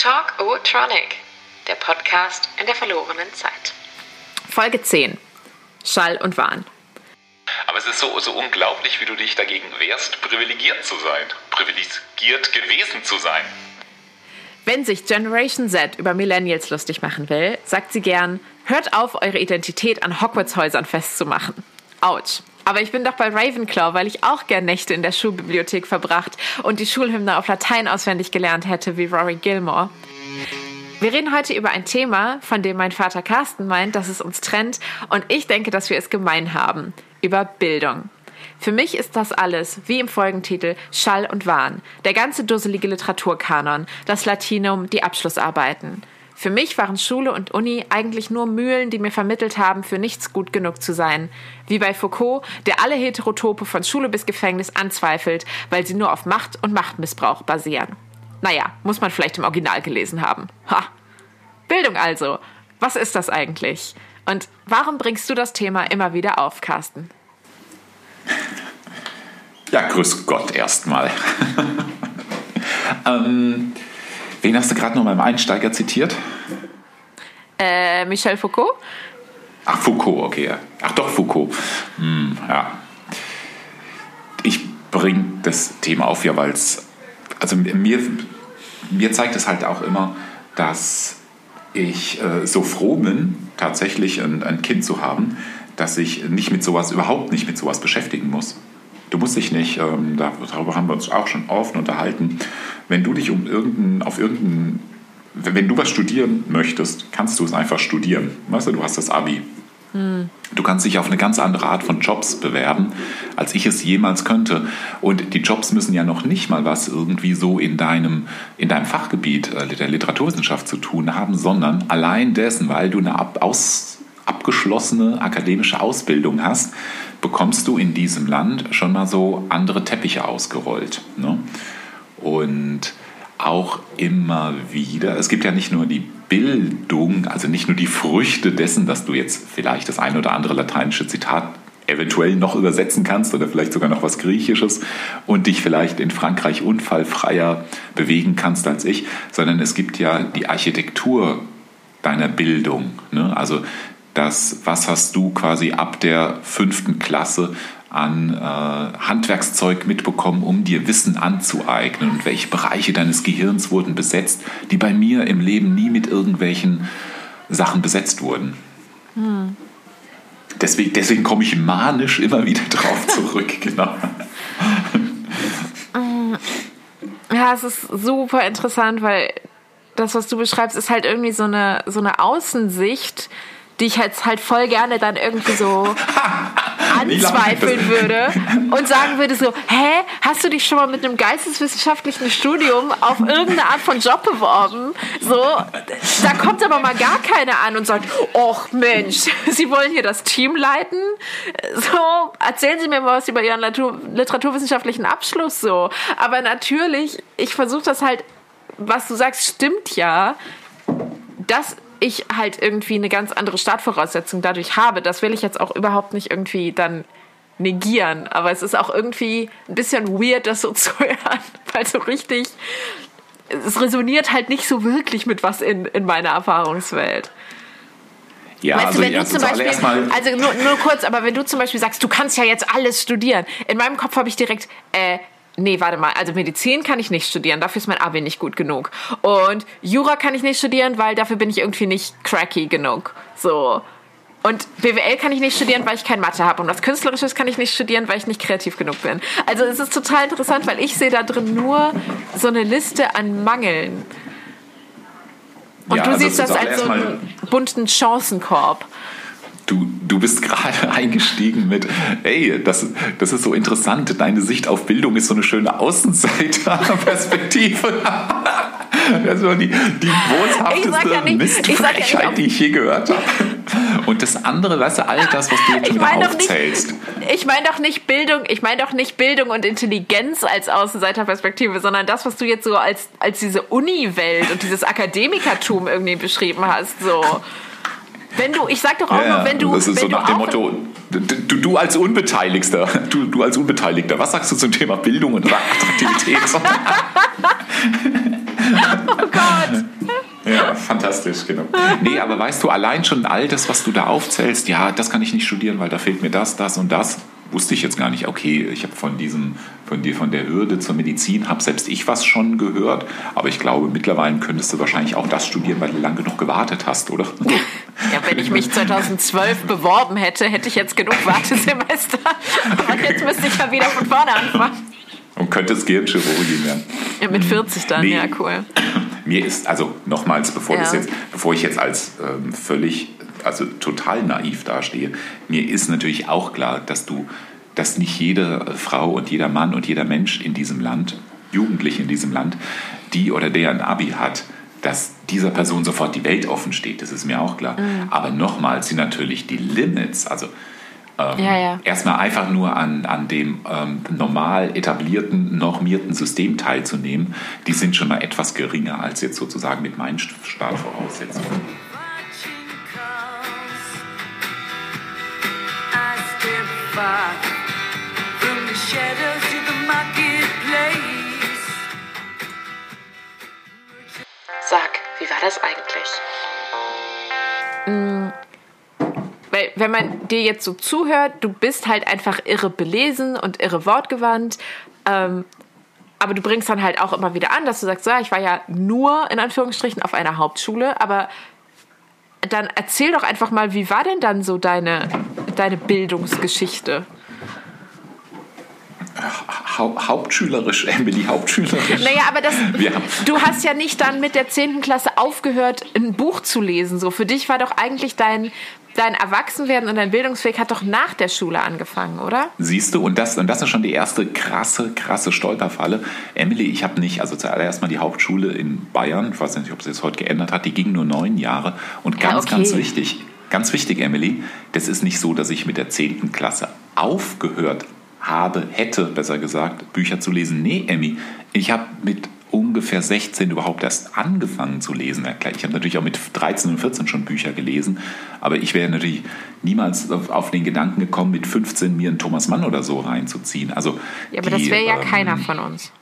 Talk O-Tronic, der Podcast in der verlorenen Zeit. Folge 10. Schall und Wahn. Aber es ist so, so unglaublich, wie du dich dagegen wehrst, privilegiert zu sein. Privilegiert gewesen zu sein. Wenn sich Generation Z über Millennials lustig machen will, sagt sie gern, hört auf, eure Identität an Hogwarts-Häusern festzumachen. Autsch. Aber ich bin doch bei Ravenclaw, weil ich auch gern Nächte in der Schulbibliothek verbracht und die Schulhymne auf Latein auswendig gelernt hätte wie Rory Gilmore. Wir reden heute über ein Thema, von dem mein Vater Carsten meint, dass es uns trennt und ich denke, dass wir es gemein haben. Über Bildung. Für mich ist das alles, wie im Folgentitel, Schall und Wahn. Der ganze dusselige Literaturkanon, das Latinum, die Abschlussarbeiten. Für mich waren Schule und Uni eigentlich nur Mühlen, die mir vermittelt haben, für nichts gut genug zu sein. Wie bei Foucault, der alle Heterotope von Schule bis Gefängnis anzweifelt, weil sie nur auf Macht und Machtmissbrauch basieren. Naja, muss man vielleicht im Original gelesen haben. Ha! Bildung also. Was ist das eigentlich? Und warum bringst du das Thema immer wieder auf, Carsten? Ja, grüß Gott erstmal. ähm, wen hast du gerade noch mal im Einsteiger zitiert? Äh, Michel Foucault? Ach, Foucault, okay. Ach doch, Foucault. Hm, ja. Ich bringe das Thema auf, ja, weil es, also mir, mir zeigt es halt auch immer, dass ich äh, so froh bin, tatsächlich ein, ein Kind zu haben, dass ich nicht mit sowas, überhaupt nicht mit sowas beschäftigen muss. Du musst dich nicht, ähm, darüber haben wir uns auch schon oft unterhalten, wenn du dich um irgendein, auf irgendein, wenn du was studieren möchtest, kannst du es einfach studieren. Weißt du, du hast das Abi. Hm. Du kannst dich auf eine ganz andere Art von Jobs bewerben, als ich es jemals könnte. Und die Jobs müssen ja noch nicht mal was irgendwie so in deinem, in deinem Fachgebiet äh, der Literaturwissenschaft zu tun haben, sondern allein dessen, weil du eine ab, aus, abgeschlossene akademische Ausbildung hast, bekommst du in diesem Land schon mal so andere Teppiche ausgerollt. Ne? Und auch immer wieder, es gibt ja nicht nur die Bildung, also nicht nur die Früchte dessen, dass du jetzt vielleicht das ein oder andere lateinische Zitat eventuell noch übersetzen kannst oder vielleicht sogar noch was Griechisches und dich vielleicht in Frankreich unfallfreier bewegen kannst als ich, sondern es gibt ja die Architektur deiner Bildung. Ne? Also das, was hast du quasi ab der fünften Klasse an äh, Handwerkszeug mitbekommen, um dir Wissen anzueignen und welche Bereiche deines Gehirns wurden besetzt, die bei mir im Leben nie mit irgendwelchen Sachen besetzt wurden. Hm. Deswegen, deswegen komme ich manisch immer wieder drauf zurück, genau. Ja, es ist super interessant, weil das, was du beschreibst, ist halt irgendwie so eine, so eine Außensicht, die ich jetzt halt voll gerne dann irgendwie so anzweifeln würde und sagen würde so, hä, hast du dich schon mal mit einem geisteswissenschaftlichen Studium auf irgendeine Art von Job beworben? So, da kommt aber mal gar keiner an und sagt, ach Mensch, Sie wollen hier das Team leiten? So, erzählen Sie mir mal was über Ihren literaturwissenschaftlichen Abschluss so. Aber natürlich, ich versuche das halt, was du sagst, stimmt ja. Das ich halt irgendwie eine ganz andere Startvoraussetzung dadurch habe. Das will ich jetzt auch überhaupt nicht irgendwie dann negieren. Aber es ist auch irgendwie ein bisschen weird, das so zu hören, weil so richtig, es resoniert halt nicht so wirklich mit was in, in meiner Erfahrungswelt. Ja, weißt also, du, wenn du zum Beispiel, also nur, nur kurz, aber wenn du zum Beispiel sagst, du kannst ja jetzt alles studieren, in meinem Kopf habe ich direkt, äh, nee, warte mal, also Medizin kann ich nicht studieren, dafür ist mein Abi nicht gut genug. Und Jura kann ich nicht studieren, weil dafür bin ich irgendwie nicht cracky genug. So. Und BWL kann ich nicht studieren, weil ich kein Mathe habe. Und was Künstlerisches kann ich nicht studieren, weil ich nicht kreativ genug bin. Also es ist total interessant, weil ich sehe da drin nur so eine Liste an Mangeln. Und ja, du also siehst das als so einen bunten Chancenkorb du, du bist gerade eingestiegen mit, hey, das, das ist so interessant, deine Sicht auf Bildung ist so eine schöne Außenseiterperspektive. das war die, die boshafteste ja Mistfrechheit, ja die ich je gehört habe. Und das andere, weißt du, all das, was du jetzt schon ich mein aufzählst. Nicht, ich meine doch nicht Bildung, ich meine doch nicht Bildung und Intelligenz als Außenseiterperspektive, sondern das, was du jetzt so als, als diese Uni-Welt und dieses Akademikertum irgendwie beschrieben hast, so. Wenn du, ich sag doch auch ja, nur, wenn du. Das ist so nach dem Motto, du, du als Unbeteiligter, du, du als Unbeteiligter, was sagst du zum Thema Bildung und Attraktivität? oh Gott. Fantastisch, genau. Nee, aber weißt du, allein schon all das, was du da aufzählst, ja, das kann ich nicht studieren, weil da fehlt mir das, das und das wusste ich jetzt gar nicht, okay, ich habe von diesem, von dir, von der Hürde zur Medizin, habe selbst ich was schon gehört, aber ich glaube, mittlerweile könntest du wahrscheinlich auch das studieren, weil du lange genug gewartet hast, oder? Ja, wenn ich mich 2012 beworben hätte, hätte ich jetzt genug Wartesemester. Aber jetzt müsste ich ja wieder von vorne anfangen. Und könntest Gehirnchirurgin werden. Ja, mit 40 dann, nee. ja, cool. Mir ist, also nochmals, bevor, ja. jetzt, bevor ich jetzt als ähm, völlig also total naiv dastehe. Mir ist natürlich auch klar, dass du, dass nicht jede Frau und jeder Mann und jeder Mensch in diesem Land, Jugendliche in diesem Land, die oder der ein Abi hat, dass dieser Person sofort die Welt offen steht. Das ist mir auch klar. Mhm. Aber nochmals sind natürlich die Limits, also ähm, ja, ja. erstmal einfach nur an, an dem ähm, normal etablierten, normierten System teilzunehmen, die sind schon mal etwas geringer als jetzt sozusagen mit meinen Startvoraussetzungen. Sag, wie war das eigentlich? Mm, weil, wenn man dir jetzt so zuhört, du bist halt einfach irre belesen und irre wortgewandt. Ähm, aber du bringst dann halt auch immer wieder an, dass du sagst, ja, ich war ja nur in Anführungsstrichen auf einer Hauptschule, aber dann erzähl doch einfach mal, wie war denn dann so deine, deine Bildungsgeschichte? Hauptschülerisch, Emily, hauptschülerisch. Naja, aber das, du hast ja nicht dann mit der 10. Klasse aufgehört, ein Buch zu lesen. So, für dich war doch eigentlich dein, dein Erwachsenwerden und dein Bildungsweg hat doch nach der Schule angefangen, oder? Siehst du, und das, und das ist schon die erste krasse, krasse Stolperfalle. Emily, ich habe nicht, also zuallererst mal die Hauptschule in Bayern, ich weiß nicht, ob es jetzt heute geändert hat, die ging nur neun Jahre. Und ganz, ja, okay. ganz wichtig, ganz wichtig, Emily, das ist nicht so, dass ich mit der 10. Klasse aufgehört habe, hätte, besser gesagt, Bücher zu lesen. Nee, Emmy, ich habe mit ungefähr 16 überhaupt erst angefangen zu lesen. Ich habe natürlich auch mit 13 und 14 schon Bücher gelesen, aber ich wäre natürlich niemals auf den Gedanken gekommen, mit 15 mir einen Thomas Mann oder so reinzuziehen. Also ja, aber die, das wäre ja ähm, keiner von uns.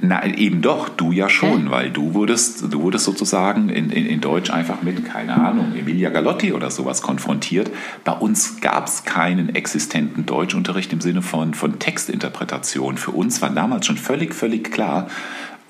Na, eben doch, du ja schon, okay. weil du wurdest, du wurdest sozusagen in, in, in Deutsch einfach mit, keine Ahnung, Emilia Galotti oder sowas konfrontiert. Bei uns gab es keinen existenten Deutschunterricht im Sinne von, von Textinterpretation. Für uns war damals schon völlig, völlig klar,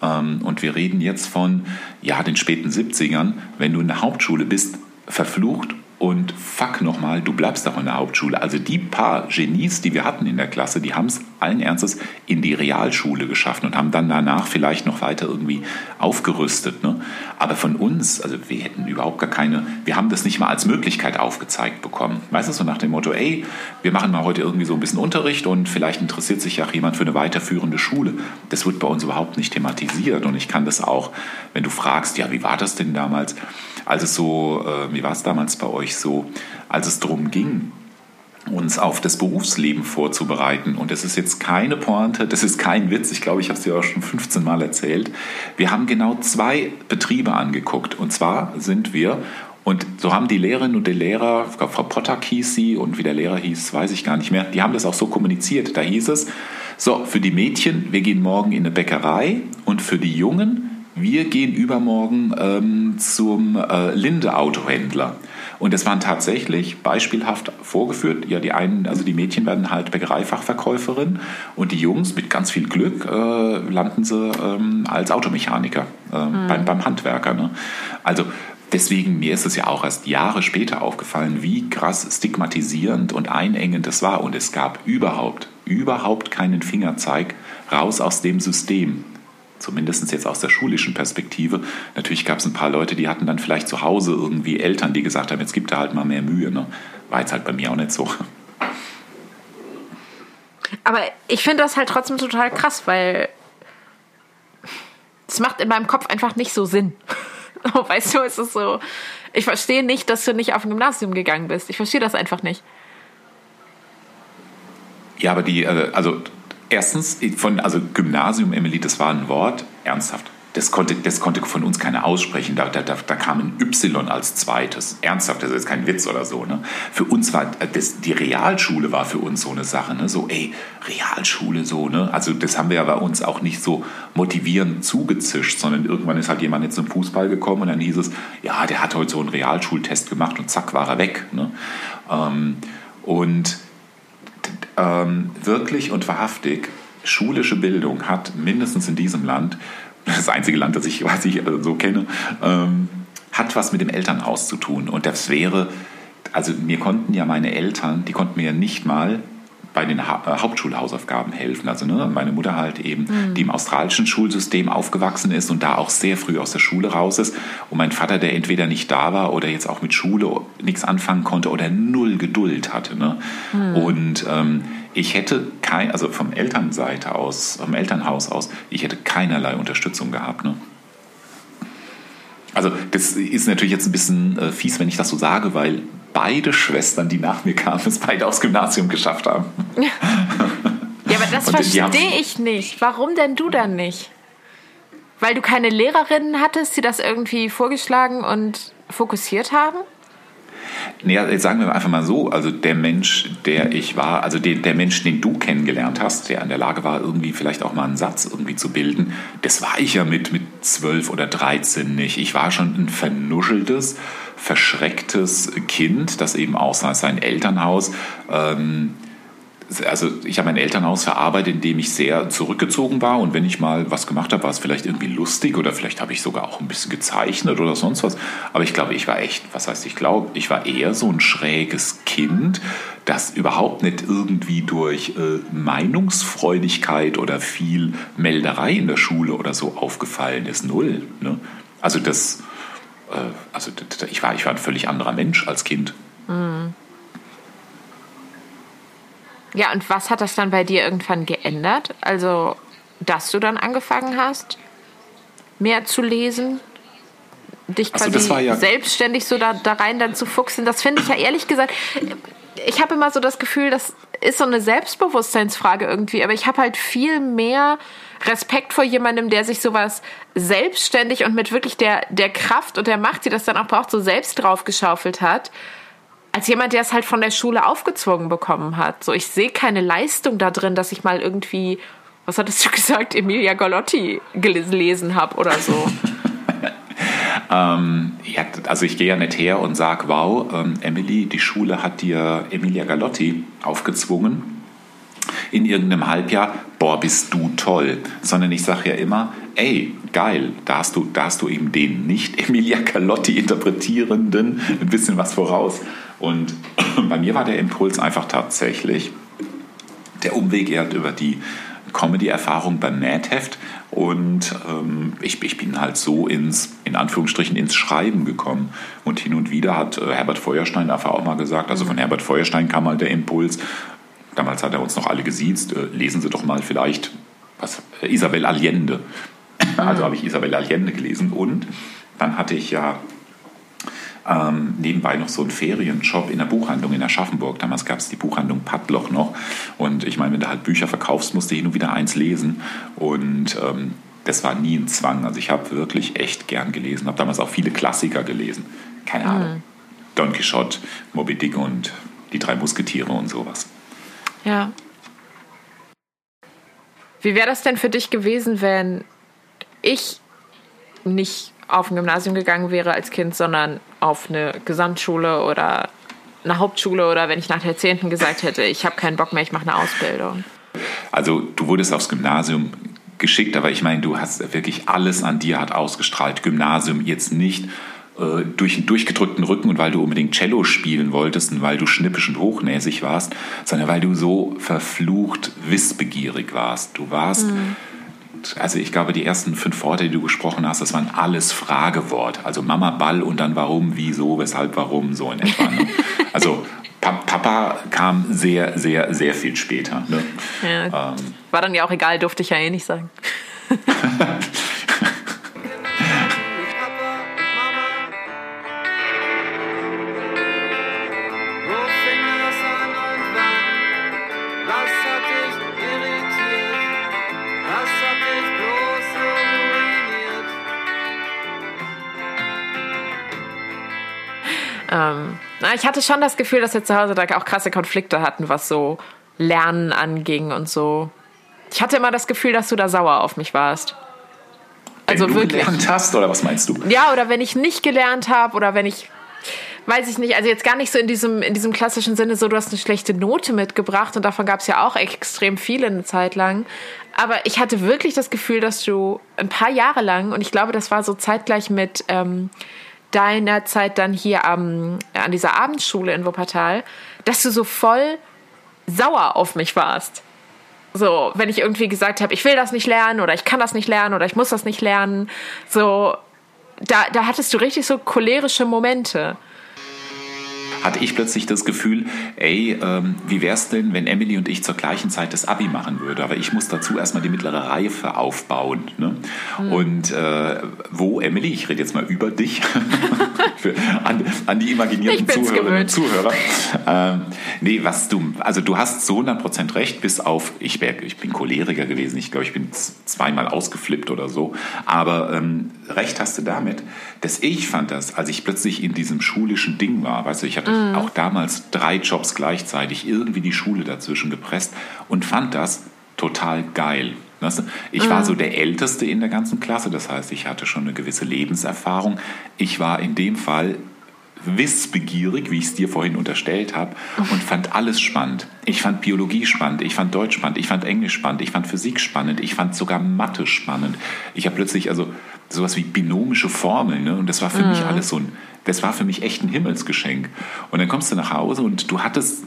ähm, und wir reden jetzt von ja, den späten 70ern, wenn du in der Hauptschule bist, verflucht und fuck nochmal, du bleibst doch in der Hauptschule. Also die paar Genies, die wir hatten in der Klasse, die haben es allen Ernstes in die Realschule geschaffen und haben dann danach vielleicht noch weiter irgendwie aufgerüstet. Ne? Aber von uns, also wir hätten überhaupt gar keine, wir haben das nicht mal als Möglichkeit aufgezeigt bekommen. Weißt du, so nach dem Motto, ey, wir machen mal heute irgendwie so ein bisschen Unterricht und vielleicht interessiert sich ja jemand für eine weiterführende Schule. Das wird bei uns überhaupt nicht thematisiert und ich kann das auch, wenn du fragst, ja, wie war das denn damals? als es so, äh, wie war es damals bei euch so, als es darum ging, uns auf das Berufsleben vorzubereiten. Und das ist jetzt keine Pointe, das ist kein Witz. Ich glaube, ich habe es dir auch schon 15 Mal erzählt. Wir haben genau zwei Betriebe angeguckt. Und zwar sind wir, und so haben die Lehrerinnen und die Lehrer, Frau Potter hieß sie und wie der Lehrer hieß, weiß ich gar nicht mehr, die haben das auch so kommuniziert. Da hieß es, so, für die Mädchen, wir gehen morgen in eine Bäckerei und für die Jungen, wir gehen übermorgen ähm, zum äh, Linde-Autohändler. Und das waren tatsächlich beispielhaft vorgeführt. Ja, die einen, also die Mädchen werden halt Bäckereifachverkäuferin und die Jungs mit ganz viel Glück äh, landen sie ähm, als Automechaniker äh, mhm. beim, beim Handwerker. Ne? Also Deswegen, mir ist es ja auch erst Jahre später aufgefallen, wie krass stigmatisierend und einengend es war. Und es gab überhaupt, überhaupt keinen Fingerzeig raus aus dem System zumindest jetzt aus der schulischen Perspektive. Natürlich gab es ein paar Leute, die hatten dann vielleicht zu Hause irgendwie Eltern, die gesagt haben, jetzt gibt er halt mal mehr Mühe. Ne? War jetzt halt bei mir auch nicht so. Aber ich finde das halt trotzdem total krass, weil es macht in meinem Kopf einfach nicht so Sinn. weißt du, es ist so, ich verstehe nicht, dass du nicht auf ein Gymnasium gegangen bist. Ich verstehe das einfach nicht. Ja, aber die, äh, also erstens, von, also Gymnasium, Emily, das war ein Wort, ernsthaft. das konnte, das konnte von uns keiner aussprechen. Da, da, da kam ein Y als zweites. Ernsthaft, das ist kein Witz oder so. Ne? Für uns war das, die Realschule war für uns so eine Sache. Ne? So, ey, Realschule so. Ne? Also das haben wir ja bei uns auch nicht so motivierend zugezischt, sondern irgendwann ist halt jemand jetzt zum Fußball gekommen und dann hieß es, ja, der hat heute so einen Realschultest gemacht und zack war er weg. Ne? Ähm, und ähm, wirklich und wahrhaftig, schulische Bildung hat mindestens in diesem Land das einzige Land, das ich, was ich äh, so kenne, ähm, hat was mit dem Elternhaus zu tun. Und das wäre, also mir konnten ja meine Eltern, die konnten mir ja nicht mal bei den ha äh, Hauptschulhausaufgaben helfen. Also ne, meine Mutter halt eben, mhm. die im australischen Schulsystem aufgewachsen ist und da auch sehr früh aus der Schule raus ist. Und mein Vater, der entweder nicht da war oder jetzt auch mit Schule nichts anfangen konnte oder null Geduld hatte. Ne? Mhm. Und ähm, ich hätte kein, also vom Elternseite aus, vom Elternhaus aus, ich hätte keinerlei Unterstützung gehabt. Ne? Also das ist natürlich jetzt ein bisschen äh, fies, wenn ich das so sage, weil beide Schwestern, die nach mir kamen, es beide aufs Gymnasium geschafft haben. Ja, aber das verstehe ich nicht. Warum denn du dann nicht? Weil du keine Lehrerinnen hattest, die das irgendwie vorgeschlagen und fokussiert haben? Naja, jetzt sagen wir einfach mal so, also der Mensch, der ich war, also der, der Mensch, den du kennengelernt hast, der in der Lage war, irgendwie vielleicht auch mal einen Satz irgendwie zu bilden, das war ich ja mit, mit 12 oder 13 nicht. Ich war schon ein vernuscheltes, verschrecktes Kind, das eben als sein Elternhaus. Ähm, also ich habe mein Elternhaus verarbeitet, indem ich sehr zurückgezogen war und wenn ich mal was gemacht habe, war es vielleicht irgendwie lustig oder vielleicht habe ich sogar auch ein bisschen gezeichnet oder sonst was. Aber ich glaube, ich war echt, was heißt ich glaube, ich war eher so ein schräges Kind, das überhaupt nicht irgendwie durch äh, Meinungsfreudigkeit oder viel Melderei in der Schule oder so aufgefallen ist. Null. Ne? Also das, also ich war, ich war ein völlig anderer Mensch als Kind. Mhm. Ja, und was hat das dann bei dir irgendwann geändert? Also, dass du dann angefangen hast, mehr zu lesen, dich quasi also ja selbstständig so da, da rein dann zu fuchsen. Das finde ich ja ehrlich gesagt, ich habe immer so das Gefühl, das ist so eine Selbstbewusstseinsfrage irgendwie, aber ich habe halt viel mehr Respekt vor jemandem, der sich sowas selbstständig und mit wirklich der, der Kraft und der Macht, die das dann auch braucht, so selbst draufgeschaufelt hat als jemand, der es halt von der Schule aufgezwungen bekommen hat. So, ich sehe keine Leistung da drin, dass ich mal irgendwie, was hattest du gesagt, Emilia Galotti gelesen habe oder so. ähm, ja, also ich gehe ja nicht her und sage, wow, ähm, Emily, die Schule hat dir Emilia Galotti aufgezwungen in irgendeinem Halbjahr, boah, bist du toll, sondern ich sage ja immer, ey, geil, da hast du, da hast du eben den nicht Emilia Galotti interpretierenden ein bisschen was voraus. Und bei mir war der Impuls einfach tatsächlich der Umweg eher über die Comedy-Erfahrung beim Mad-Heft und ähm, ich, ich, bin halt so ins, in Anführungsstrichen, ins Schreiben gekommen. Und hin und wieder hat äh, Herbert Feuerstein einfach auch mal gesagt, also von Herbert Feuerstein kam halt der Impuls, damals hat er uns noch alle gesiezt, äh, lesen Sie doch mal vielleicht was, äh, Isabel Allende. Also habe ich Isabel Allende gelesen und dann hatte ich ja ähm, nebenbei noch so einen Ferienjob in der Buchhandlung in Aschaffenburg. Damals gab es die Buchhandlung Padloch noch. Und ich meine, wenn du halt Bücher verkaufst, musst du hin und wieder eins lesen. Und ähm, das war nie ein Zwang. Also ich habe wirklich echt gern gelesen. Habe damals auch viele Klassiker gelesen. Keine mhm. Ahnung. Don Quixote, Moby Dick und die drei Musketiere und sowas. Ja. Wie wäre das denn für dich gewesen, wenn ich nicht auf ein Gymnasium gegangen wäre als Kind, sondern auf eine Gesamtschule oder eine Hauptschule oder wenn ich nach der 10. gesagt hätte, ich habe keinen Bock mehr, ich mache eine Ausbildung? Also du wurdest aufs Gymnasium geschickt, aber ich meine, du hast wirklich alles an dir hat ausgestrahlt. Gymnasium jetzt nicht äh, durch einen durchgedrückten Rücken und weil du unbedingt Cello spielen wolltest und weil du schnippisch und hochnäsig warst, sondern weil du so verflucht wissbegierig warst. Du warst mhm also ich glaube, die ersten fünf Worte, die du gesprochen hast, das waren alles Fragewort. Also Mama, Ball und dann warum, wieso, weshalb, warum, so in etwa. Ne? Also Papa kam sehr, sehr, sehr viel später. Ne? Ja, ähm, war dann ja auch egal, durfte ich ja eh nicht sagen. Ähm, ich hatte schon das Gefühl, dass wir zu Hause da auch krasse Konflikte hatten, was so Lernen anging und so. Ich hatte immer das Gefühl, dass du da sauer auf mich warst. Also wenn du wirklich. gelernt hast, oder was meinst du? Ja, oder wenn ich nicht gelernt habe oder wenn ich weiß ich nicht, also jetzt gar nicht so in diesem, in diesem klassischen Sinne, so du hast eine schlechte Note mitgebracht und davon gab es ja auch extrem viele eine Zeit lang. Aber ich hatte wirklich das Gefühl, dass du ein paar Jahre lang, und ich glaube, das war so zeitgleich mit ähm, deiner Zeit dann hier am, an dieser Abendschule in Wuppertal, dass du so voll sauer auf mich warst. So, wenn ich irgendwie gesagt habe, ich will das nicht lernen oder ich kann das nicht lernen oder ich muss das nicht lernen. So, da, da hattest du richtig so cholerische Momente hatte ich plötzlich das Gefühl, ey, ähm, wie wäre es denn, wenn Emily und ich zur gleichen Zeit das Abi machen würde? Aber ich muss dazu erstmal die mittlere Reife aufbauen. Ne? Mhm. Und äh, wo, Emily, ich rede jetzt mal über dich, Für, an, an, die imaginierten Zuhörerinnen und Zuhörer. Ähm, nee, was du, also du hast so 100% recht, bis auf, ich, wär, ich bin Choleriker gewesen, ich glaube, ich bin zweimal ausgeflippt oder so. Aber ähm, recht hast du damit, dass ich fand das, als ich plötzlich in diesem schulischen Ding war, weißt du, ich hatte mhm. auch damals drei Jobs gleichzeitig, irgendwie die Schule dazwischen gepresst und fand das total geil. Ich mhm. war so der Älteste in der ganzen Klasse, das heißt, ich hatte schon eine gewisse Lebenserfahrung. Ich war in dem Fall wissbegierig, wie ich es dir vorhin unterstellt habe, und fand alles spannend. Ich fand Biologie spannend, ich fand Deutsch spannend, ich fand Englisch spannend, ich fand Physik spannend, ich fand sogar Mathe spannend. Ich habe plötzlich also sowas wie binomische Formeln, ne? und das war für mhm. mich alles so ein das war für mich echt ein Himmelsgeschenk. Und dann kommst du nach Hause und du hattest,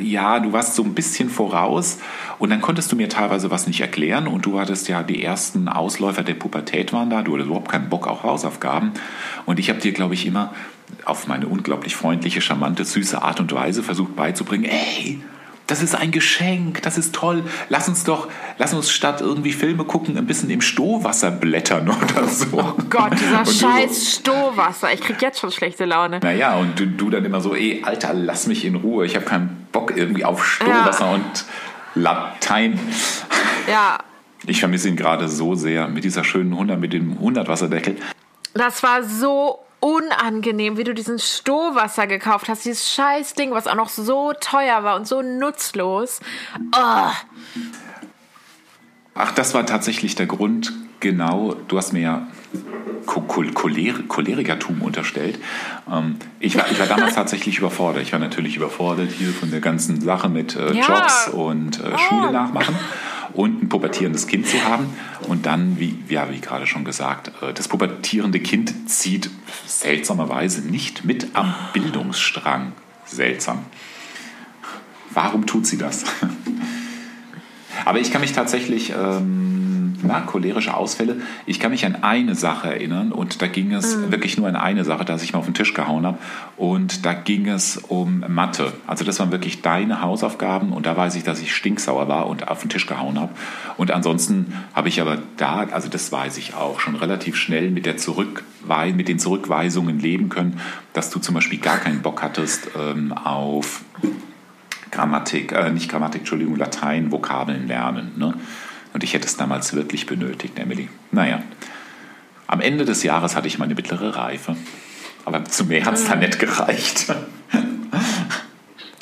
ja, du warst so ein bisschen voraus und dann konntest du mir teilweise was nicht erklären und du hattest ja die ersten Ausläufer der Pubertät waren da, du hattest überhaupt keinen Bock auf Hausaufgaben und ich habe dir, glaube ich, immer auf meine unglaublich freundliche, charmante, süße Art und Weise versucht beizubringen, ey, das ist ein Geschenk, das ist toll. Lass uns doch, lass uns statt irgendwie Filme gucken, ein bisschen im Stohwasser blättern oder so. Oh Gott, dieser scheiß Stohwasser. Ich krieg jetzt schon schlechte Laune. Naja, und du, du dann immer so, ey, Alter, lass mich in Ruhe. Ich habe keinen Bock irgendwie auf Stohwasser ja. und Latein. Ja. Ich vermisse ihn gerade so sehr mit dieser schönen 100, mit dem 100 Wasserdeckel. Das war so unangenehm, wie du diesen Stohwasser gekauft hast. Dieses scheiß Ding, was auch noch so teuer war und so nutzlos. Oh. Ach, das war tatsächlich der Grund, genau. Du hast mir ja Cholerikertum unterstellt. Ähm, ich, war, ich war damals tatsächlich überfordert. Ich war natürlich überfordert hier von der ganzen Sache mit äh, ja. Jobs und äh, Schule nachmachen und ein pubertierendes Kind zu haben. Und dann, wie, ja, wie gerade schon gesagt, äh, das pubertierende Kind zieht seltsamerweise nicht mit am Bildungsstrang. Seltsam. Warum tut sie das? Aber ich kann mich tatsächlich ähm, na, cholerische Ausfälle. Ich kann mich an eine Sache erinnern und da ging es mhm. wirklich nur an eine Sache, dass ich mal auf den Tisch gehauen habe. Und da ging es um Mathe. Also das waren wirklich deine Hausaufgaben und da weiß ich, dass ich stinksauer war und auf den Tisch gehauen habe. Und ansonsten habe ich aber da, also das weiß ich auch, schon relativ schnell mit, der Zurückwei mit den Zurückweisungen leben können, dass du zum Beispiel gar keinen Bock hattest ähm, auf Grammatik, äh, nicht Grammatik, Entschuldigung, Latein, Vokabeln lernen. Ne? Und ich hätte es damals wirklich benötigt, Emily. Naja, am Ende des Jahres hatte ich meine mittlere Reife. Aber zu mehr hat es da nicht gereicht.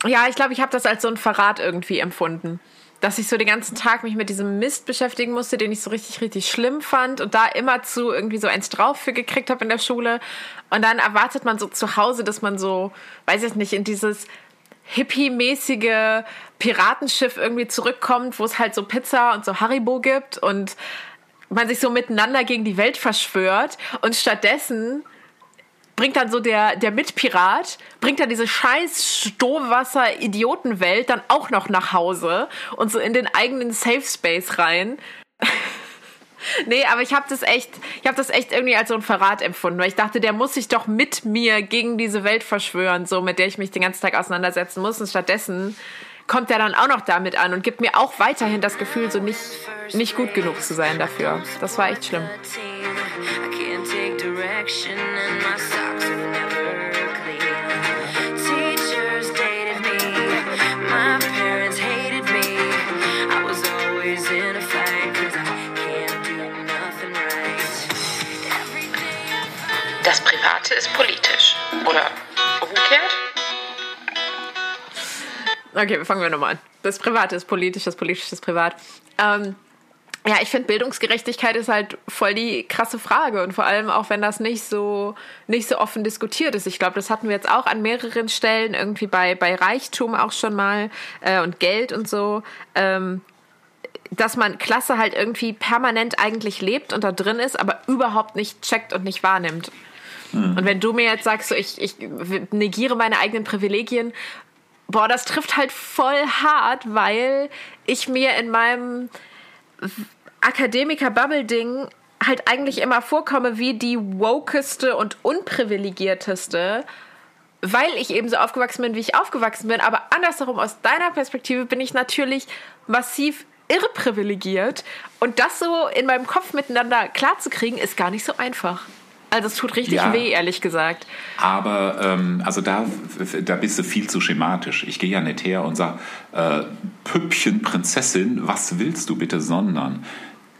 Ja, ich glaube, ich habe das als so ein Verrat irgendwie empfunden. Dass ich so den ganzen Tag mich mit diesem Mist beschäftigen musste, den ich so richtig, richtig schlimm fand und da immer zu irgendwie so eins drauf für gekriegt habe in der Schule. Und dann erwartet man so zu Hause, dass man so, weiß ich nicht, in dieses hippie-mäßige Piratenschiff irgendwie zurückkommt, wo es halt so Pizza und so Haribo gibt und man sich so miteinander gegen die Welt verschwört und stattdessen bringt dann so der, der Mitpirat, bringt dann diese scheiß Stohwasser-Idiotenwelt dann auch noch nach Hause und so in den eigenen Safe Space rein. Nee, aber ich habe das echt, ich habe das echt irgendwie als so ein Verrat empfunden, weil ich dachte, der muss sich doch mit mir gegen diese Welt verschwören, so mit der ich mich den ganzen Tag auseinandersetzen muss. Und stattdessen kommt er dann auch noch damit an und gibt mir auch weiterhin das Gefühl, so nicht, nicht gut genug zu sein dafür. Das war echt schlimm. Das Private ist politisch. Oder, umgekehrt? Okay, fangen wir nochmal an. Das Private ist politisch, das Politische ist privat. Ähm, ja, ich finde, Bildungsgerechtigkeit ist halt voll die krasse Frage und vor allem auch, wenn das nicht so, nicht so offen diskutiert ist. Ich glaube, das hatten wir jetzt auch an mehreren Stellen, irgendwie bei, bei Reichtum auch schon mal äh, und Geld und so. Ähm, dass man Klasse halt irgendwie permanent eigentlich lebt und da drin ist, aber überhaupt nicht checkt und nicht wahrnimmt. Mhm. Und wenn du mir jetzt sagst, so ich, ich negiere meine eigenen Privilegien, boah, das trifft halt voll hart, weil ich mir in meinem Akademiker-Bubble-Ding halt eigentlich immer vorkomme wie die wokeste und unprivilegierteste, weil ich eben so aufgewachsen bin, wie ich aufgewachsen bin. Aber andersherum, aus deiner Perspektive bin ich natürlich massiv irreprivilegiert. Und das so in meinem Kopf miteinander klarzukriegen, ist gar nicht so einfach. Also es tut richtig ja, weh, ehrlich gesagt. Aber ähm, also da, da bist du viel zu schematisch. Ich gehe ja nicht her und sage, äh, Püppchen, Prinzessin, was willst du bitte, sondern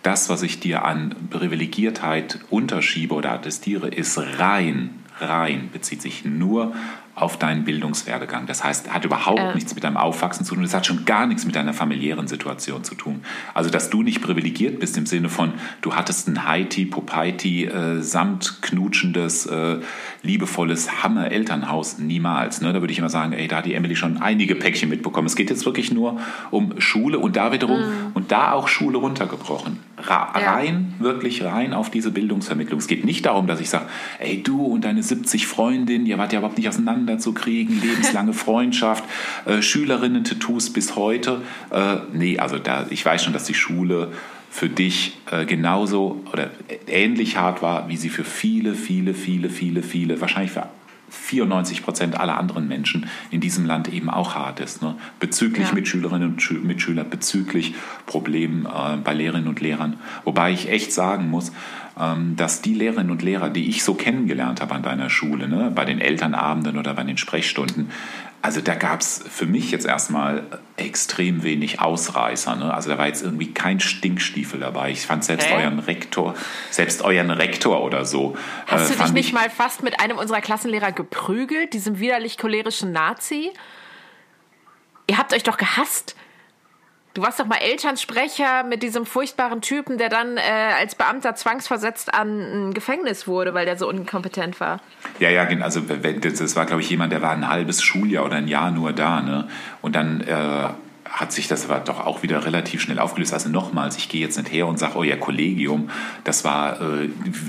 das, was ich dir an Privilegiertheit unterschiebe oder attestiere, ist rein, rein, bezieht sich nur auf deinen Bildungswerdegang. Das heißt, hat überhaupt äh. nichts mit deinem Aufwachsen zu tun. Das hat schon gar nichts mit deiner familiären Situation zu tun. Also, dass du nicht privilegiert bist im Sinne von, du hattest ein Haiti, Popaiti, äh, samt knutschendes, äh, liebevolles Hammer-Elternhaus niemals. Ne? Da würde ich immer sagen, ey, da hat die Emily schon einige Päckchen mitbekommen. Es geht jetzt wirklich nur um Schule und da wiederum, mhm. und da auch Schule runtergebrochen. Ra ja. Rein, wirklich rein auf diese Bildungsvermittlung. Es geht nicht darum, dass ich sage, ey, du und deine 70 Freundinnen, ihr wart ja überhaupt nicht auseinander zu kriegen, lebenslange Freundschaft, äh, Schülerinnen-Tattoos bis heute. Äh, nee, also da, ich weiß schon, dass die Schule für dich äh, genauso oder ähnlich hart war, wie sie für viele, viele, viele, viele, viele, wahrscheinlich für 94 Prozent aller anderen Menschen in diesem Land eben auch hart ist. Ne? Bezüglich ja. Mitschülerinnen und Mitschüler, bezüglich Problemen äh, bei Lehrerinnen und Lehrern. Wobei ich echt sagen muss, ähm, dass die Lehrerinnen und Lehrer, die ich so kennengelernt habe an deiner Schule, ne, bei den Elternabenden oder bei den Sprechstunden, also da gab es für mich jetzt erstmal extrem wenig Ausreißer. Ne? Also da war jetzt irgendwie kein Stinkstiefel dabei. Ich fand selbst Hä? euren Rektor, selbst euren Rektor oder so. Hast äh, du dich nicht mal fast mit einem unserer Klassenlehrer geprügelt, diesem widerlich cholerischen Nazi? Ihr habt euch doch gehasst. Du warst doch mal Elternsprecher mit diesem furchtbaren Typen, der dann äh, als Beamter zwangsversetzt an ein Gefängnis wurde, weil der so inkompetent war. Ja, ja, also das war, glaube ich, jemand, der war ein halbes Schuljahr oder ein Jahr nur da, ne? Und dann äh, hat sich das aber doch auch wieder relativ schnell aufgelöst. Also nochmals, ich gehe jetzt nicht her und sage, oh ja, Kollegium, das war äh,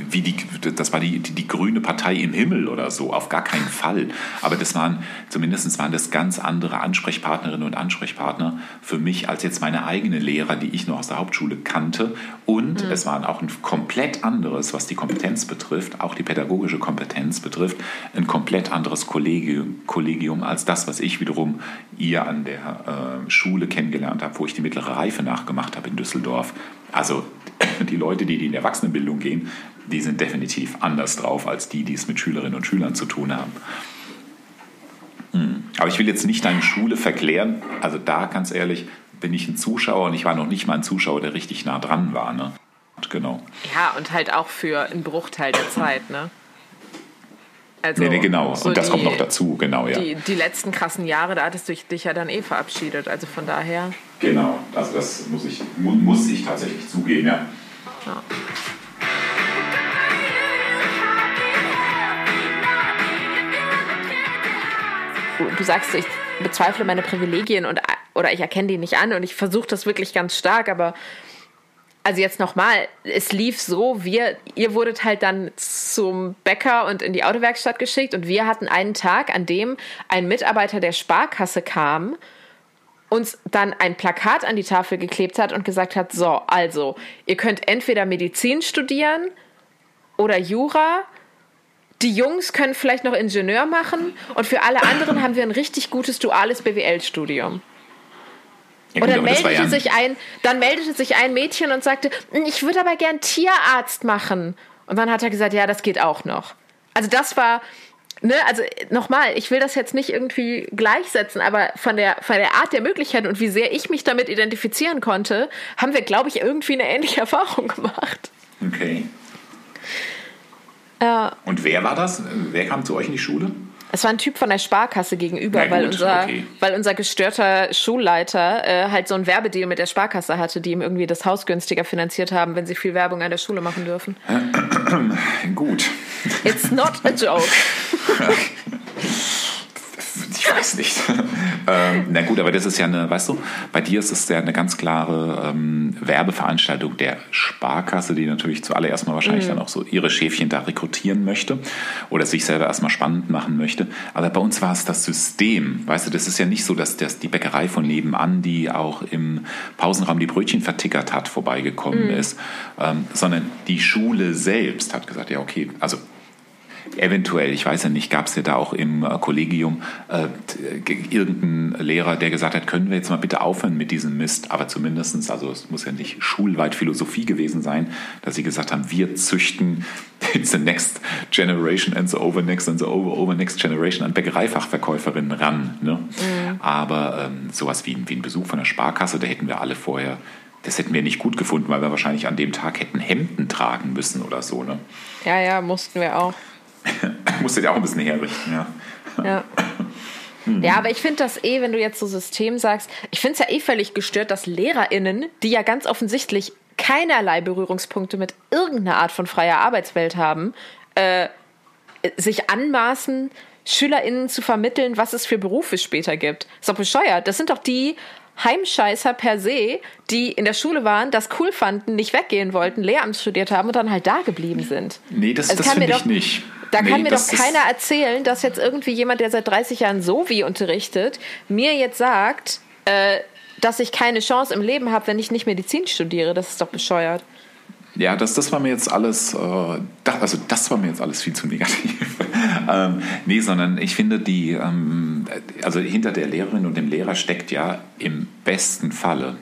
wie die, das war die, die, die, grüne Partei im Himmel oder so, auf gar keinen Fall. Aber das waren, zumindest waren das ganz andere Ansprechpartnerinnen und Ansprechpartner für mich als jetzt meine eigene Lehrer, die ich noch aus der Hauptschule kannte. Und mhm. es waren auch ein komplett anderes, was die Kompetenz betrifft, auch die pädagogische Kompetenz betrifft, ein komplett anderes Kollegium, Kollegium als das, was ich wiederum ihr an der äh, Schule Schule kennengelernt habe, wo ich die mittlere Reife nachgemacht habe in Düsseldorf. Also die Leute, die, in die Erwachsenenbildung gehen, die sind definitiv anders drauf als die, die es mit Schülerinnen und Schülern zu tun haben. Hm. Aber ich will jetzt nicht deine Schule verklären. Also da, ganz ehrlich, bin ich ein Zuschauer und ich war noch nicht mal ein Zuschauer, der richtig nah dran war. Ne? Genau. Ja, und halt auch für einen Bruchteil der Zeit, ne? Also, nee, nee, genau. So und das die, kommt noch dazu, genau, ja. Die, die letzten krassen Jahre, da hattest du dich ja dann eh verabschiedet. Also von daher. Genau, also das muss ich, muss ich tatsächlich zugeben, ja. ja. Du sagst, ich bezweifle meine Privilegien und, oder ich erkenne die nicht an und ich versuche das wirklich ganz stark, aber also jetzt nochmal, es lief so, wir, ihr wurdet halt dann zum Bäcker und in die Autowerkstatt geschickt und wir hatten einen Tag, an dem ein Mitarbeiter der Sparkasse kam, uns dann ein Plakat an die Tafel geklebt hat und gesagt hat, so, also, ihr könnt entweder Medizin studieren oder Jura, die Jungs können vielleicht noch Ingenieur machen und für alle anderen haben wir ein richtig gutes duales BWL-Studium. Ja, und dann meldete, ja sich ein, dann meldete sich ein Mädchen und sagte, hm, ich würde aber gern Tierarzt machen. Und dann hat er gesagt, ja, das geht auch noch. Also das war, ne, also nochmal, ich will das jetzt nicht irgendwie gleichsetzen, aber von der, von der Art der Möglichkeiten und wie sehr ich mich damit identifizieren konnte, haben wir, glaube ich, irgendwie eine ähnliche Erfahrung gemacht. Okay. Äh, und wer war das? Wer kam zu euch in die Schule? Es war ein Typ von der Sparkasse gegenüber, Na weil, gut, unser, okay. weil unser gestörter Schulleiter äh, halt so ein Werbedeal mit der Sparkasse hatte, die ihm irgendwie das Haus günstiger finanziert haben, wenn sie viel Werbung an der Schule machen dürfen. Gut. It's not a joke. Ich weiß nicht. ähm, na gut, aber das ist ja eine, weißt du, bei dir ist es ja eine ganz klare ähm, Werbeveranstaltung der Sparkasse, die natürlich zuallererst mal wahrscheinlich dann auch so ihre Schäfchen da rekrutieren möchte oder sich selber erstmal spannend machen möchte. Aber bei uns war es das System. Weißt du, das ist ja nicht so, dass das die Bäckerei von nebenan, die auch im Pausenraum die Brötchen vertickert hat, vorbeigekommen ist, ähm, sondern die Schule selbst hat gesagt, ja, okay, also Eventuell, ich weiß ja nicht, gab es ja da auch im äh, Kollegium äh, t- irgendeinen Lehrer, der gesagt hat, können wir jetzt mal bitte aufhören mit diesem Mist, aber zumindestens, also es muss ja nicht schulweit Philosophie gewesen sein, dass sie gesagt haben, wir züchten it's the next generation and the over next and the over over next generation an Bäckereifachverkäuferinnen ran. Ne? Aber ähm, sowas wie, ein- wie ein Besuch von der Sparkasse, da hätten wir alle vorher, das hätten wir nicht gut gefunden, weil wir wahrscheinlich an dem Tag hätten Hemden tragen müssen oder so. Ne? Ja, ja, mussten wir auch. Musstet ihr auch ein bisschen herrichten, ja. Ja. Ja, aber ich finde das eh, wenn du jetzt so System sagst, ich finde es ja eh völlig gestört, dass LehrerInnen, die ja ganz offensichtlich keinerlei Berührungspunkte mit irgendeiner Art von freier Arbeitswelt haben, äh, sich anmaßen, SchülerInnen zu vermitteln, was es für Berufe später gibt. Ist doch bescheuert. Das sind doch die Heimscheißer per se, die in der Schule waren, das cool fanden, nicht weggehen wollten, Lehramt studiert haben und dann halt da geblieben sind. Nee, das, Also das finde ich nicht. Da nee, kann mir doch keiner erzählen, dass jetzt irgendwie jemand, der seit 30 Jahren so wie unterrichtet, mir jetzt sagt, äh, dass ich keine Chance im Leben habe, wenn ich nicht Medizin studiere. Das ist doch bescheuert. Ja, das, das war mir jetzt alles, äh, das, also das war mir jetzt alles viel zu negativ. ähm, nee, sondern ich finde, die, ähm, also hinter der Lehrerin und dem Lehrer steckt ja im besten Falle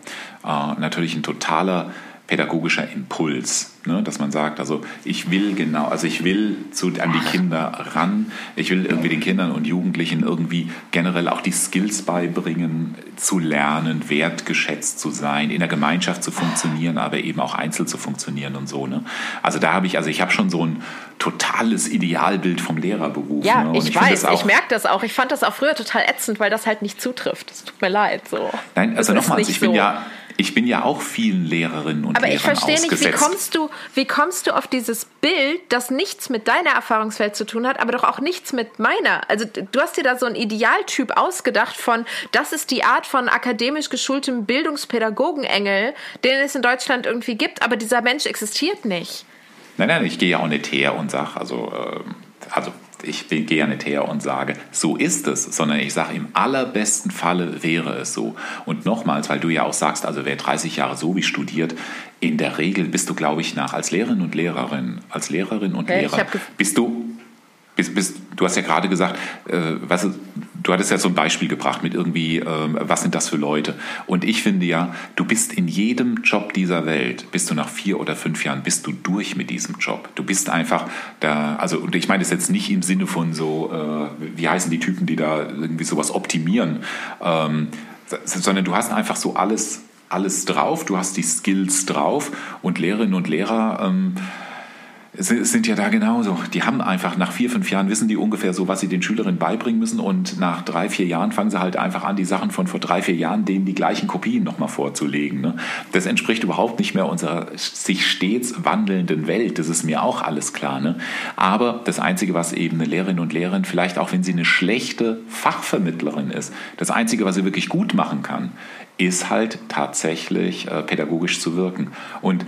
äh, natürlich ein totaler pädagogischer Impuls, ne? dass man sagt, also ich will genau, also ich will zu, an die Kinder ran, ich will irgendwie den Kindern und Jugendlichen irgendwie generell auch die Skills beibringen, zu lernen, wertgeschätzt zu sein, in der Gemeinschaft zu funktionieren, aber eben auch einzeln zu funktionieren und so. Ne? Also da habe ich, also ich habe schon so ein totales Idealbild vom Lehrerberuf. Ja, ne? Ich, finde weiß, auch- ich merke das auch. Ich fand das auch früher total ätzend, weil das halt nicht zutrifft. Es tut mir leid. So. Nein, also nochmals, nicht ich bin so. ja, ich bin ja auch vielen Lehrerinnen und Aber Lehrern ich verstehe nicht, wie kommst, du, wie kommst du auf dieses Bild, das nichts mit deiner Erfahrungswelt zu tun hat, aber doch auch nichts mit meiner? Also du hast dir da so einen Idealtyp ausgedacht von, das ist die Art von akademisch geschultem Bildungspädagogenengel, den es in Deutschland irgendwie gibt, aber dieser Mensch existiert nicht. Nein, nein, ich gehe ja auch nicht her und sage, also, ähm, also ich gehe ja nicht her und sage, so ist es, sondern ich sage, im allerbesten Falle wäre es so. Und nochmals, weil du ja auch sagst, also wer 30 Jahre so wie studiert, in der Regel bist du, glaube ich, nach als Lehrerin und Lehrerin, als Lehrerin und Ja, Lehrer, bist du bist, bist, du hast ja gerade gesagt, äh, weißt du, hattest ja so ein Beispiel gebracht mit irgendwie, ähm, was sind das für Leute? Und ich finde ja, du bist in jedem Job dieser Welt, bist du nach vier oder fünf Jahren, bist du durch mit diesem Job. Du bist einfach da, also und ich meine das jetzt nicht im Sinne von so, äh, wie heißen die Typen, die da irgendwie sowas optimieren, ähm, sondern du hast einfach so alles, alles drauf, du hast die Skills drauf und Lehrerinnen und Lehrer, ähm, sind ja da genauso. Die haben einfach nach vier, fünf Jahren wissen die ungefähr so, was sie den Schülerinnen beibringen müssen und nach drei, vier Jahren fangen sie halt einfach an, die Sachen von vor drei, vier Jahren denen die gleichen Kopien nochmal vorzulegen. Ne? Das entspricht überhaupt nicht mehr unserer sich stets wandelnden Welt. Das ist mir auch alles klar. Ne? Aber das Einzige, was eben eine Lehrerin und Lehrerin, vielleicht auch wenn sie eine schlechte Fachvermittlerin ist, das Einzige, was sie wirklich gut machen kann, ist halt tatsächlich äh, pädagogisch zu wirken. Und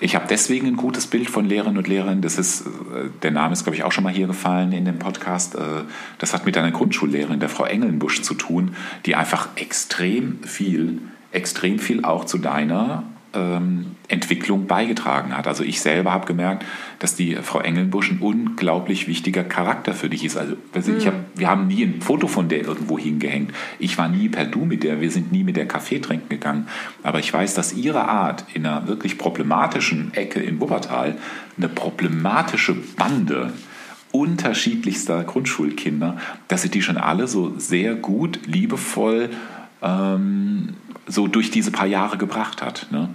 ich habe deswegen ein gutes Bild von Lehrerinnen und Lehrern. Das ist, äh, der Name ist, glaube ich, auch schon mal hier gefallen in dem Podcast. Äh, Das hat mit einer Grundschullehrerin, der Frau Engelnbusch, zu tun, die einfach extrem viel, extrem viel auch zu deiner ähm, Entwicklung beigetragen hat. Also ich selber habe gemerkt, dass die Frau Engelnbusch ein unglaublich wichtiger Charakter für dich ist. Also also hab, wir haben nie ein Foto von der irgendwo hingehängt. Ich war nie per Du mit der, wir sind nie mit der Kaffee trinken gegangen. Aber ich weiß, dass ihre Art in einer wirklich problematischen Ecke in Wuppertal eine problematische Bande unterschiedlichster Grundschulkinder, dass sie die schon alle so sehr gut, liebevoll ähm, so durch diese paar Jahre gebracht hat. Ne?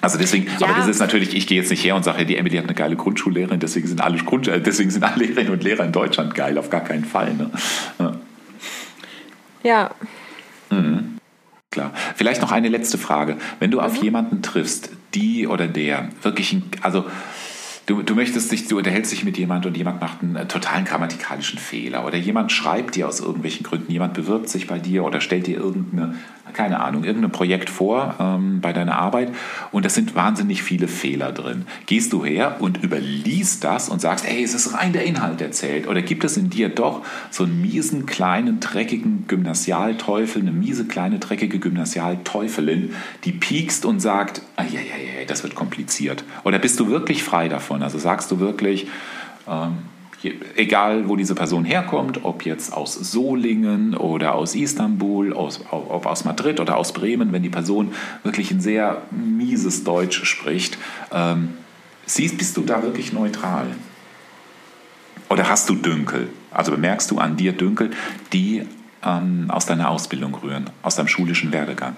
Also deswegen, Ja. aber das ist natürlich, ich gehe jetzt nicht her und sage, die Emily hat eine geile Grundschullehrerin, deswegen sind alle Grund, äh, deswegen sind alle Lehrerinnen und Lehrer in Deutschland geil, auf gar keinen Fall. Ne? Ja, Ja. klar. Vielleicht noch eine letzte Frage. Wenn du auf jemanden triffst, die oder der wirklich, ein, also du, du möchtest dich, du unterhältst dich mit jemand und jemand macht einen äh, totalen grammatikalischen Fehler oder jemand schreibt dir aus irgendwelchen Gründen, jemand bewirbt sich bei dir oder stellt dir irgendeine, keine Ahnung, irgendein Projekt vor ähm, bei deiner Arbeit und es sind wahnsinnig viele Fehler drin. Gehst du her und überliest das und sagst, ey, es ist rein der Inhalt erzählt oder gibt es in dir doch so einen miesen, kleinen, dreckigen Gymnasialteufel, eine miese, kleine, dreckige Gymnasialteufelin, die piekst und sagt, ah, ja, ja, ja, das wird kompliziert. Oder bist du wirklich frei davon? Also sagst du wirklich, ähm, egal wo diese Person herkommt, ob jetzt aus Solingen oder aus Istanbul, aus, ob aus Madrid oder aus Bremen, wenn die Person wirklich ein sehr mieses Deutsch spricht, ähm, siehst, bist du da wirklich neutral? Oder hast du Dünkel? Also bemerkst du an dir Dünkel, die ähm, aus deiner Ausbildung rühren, aus deinem schulischen Werdegang?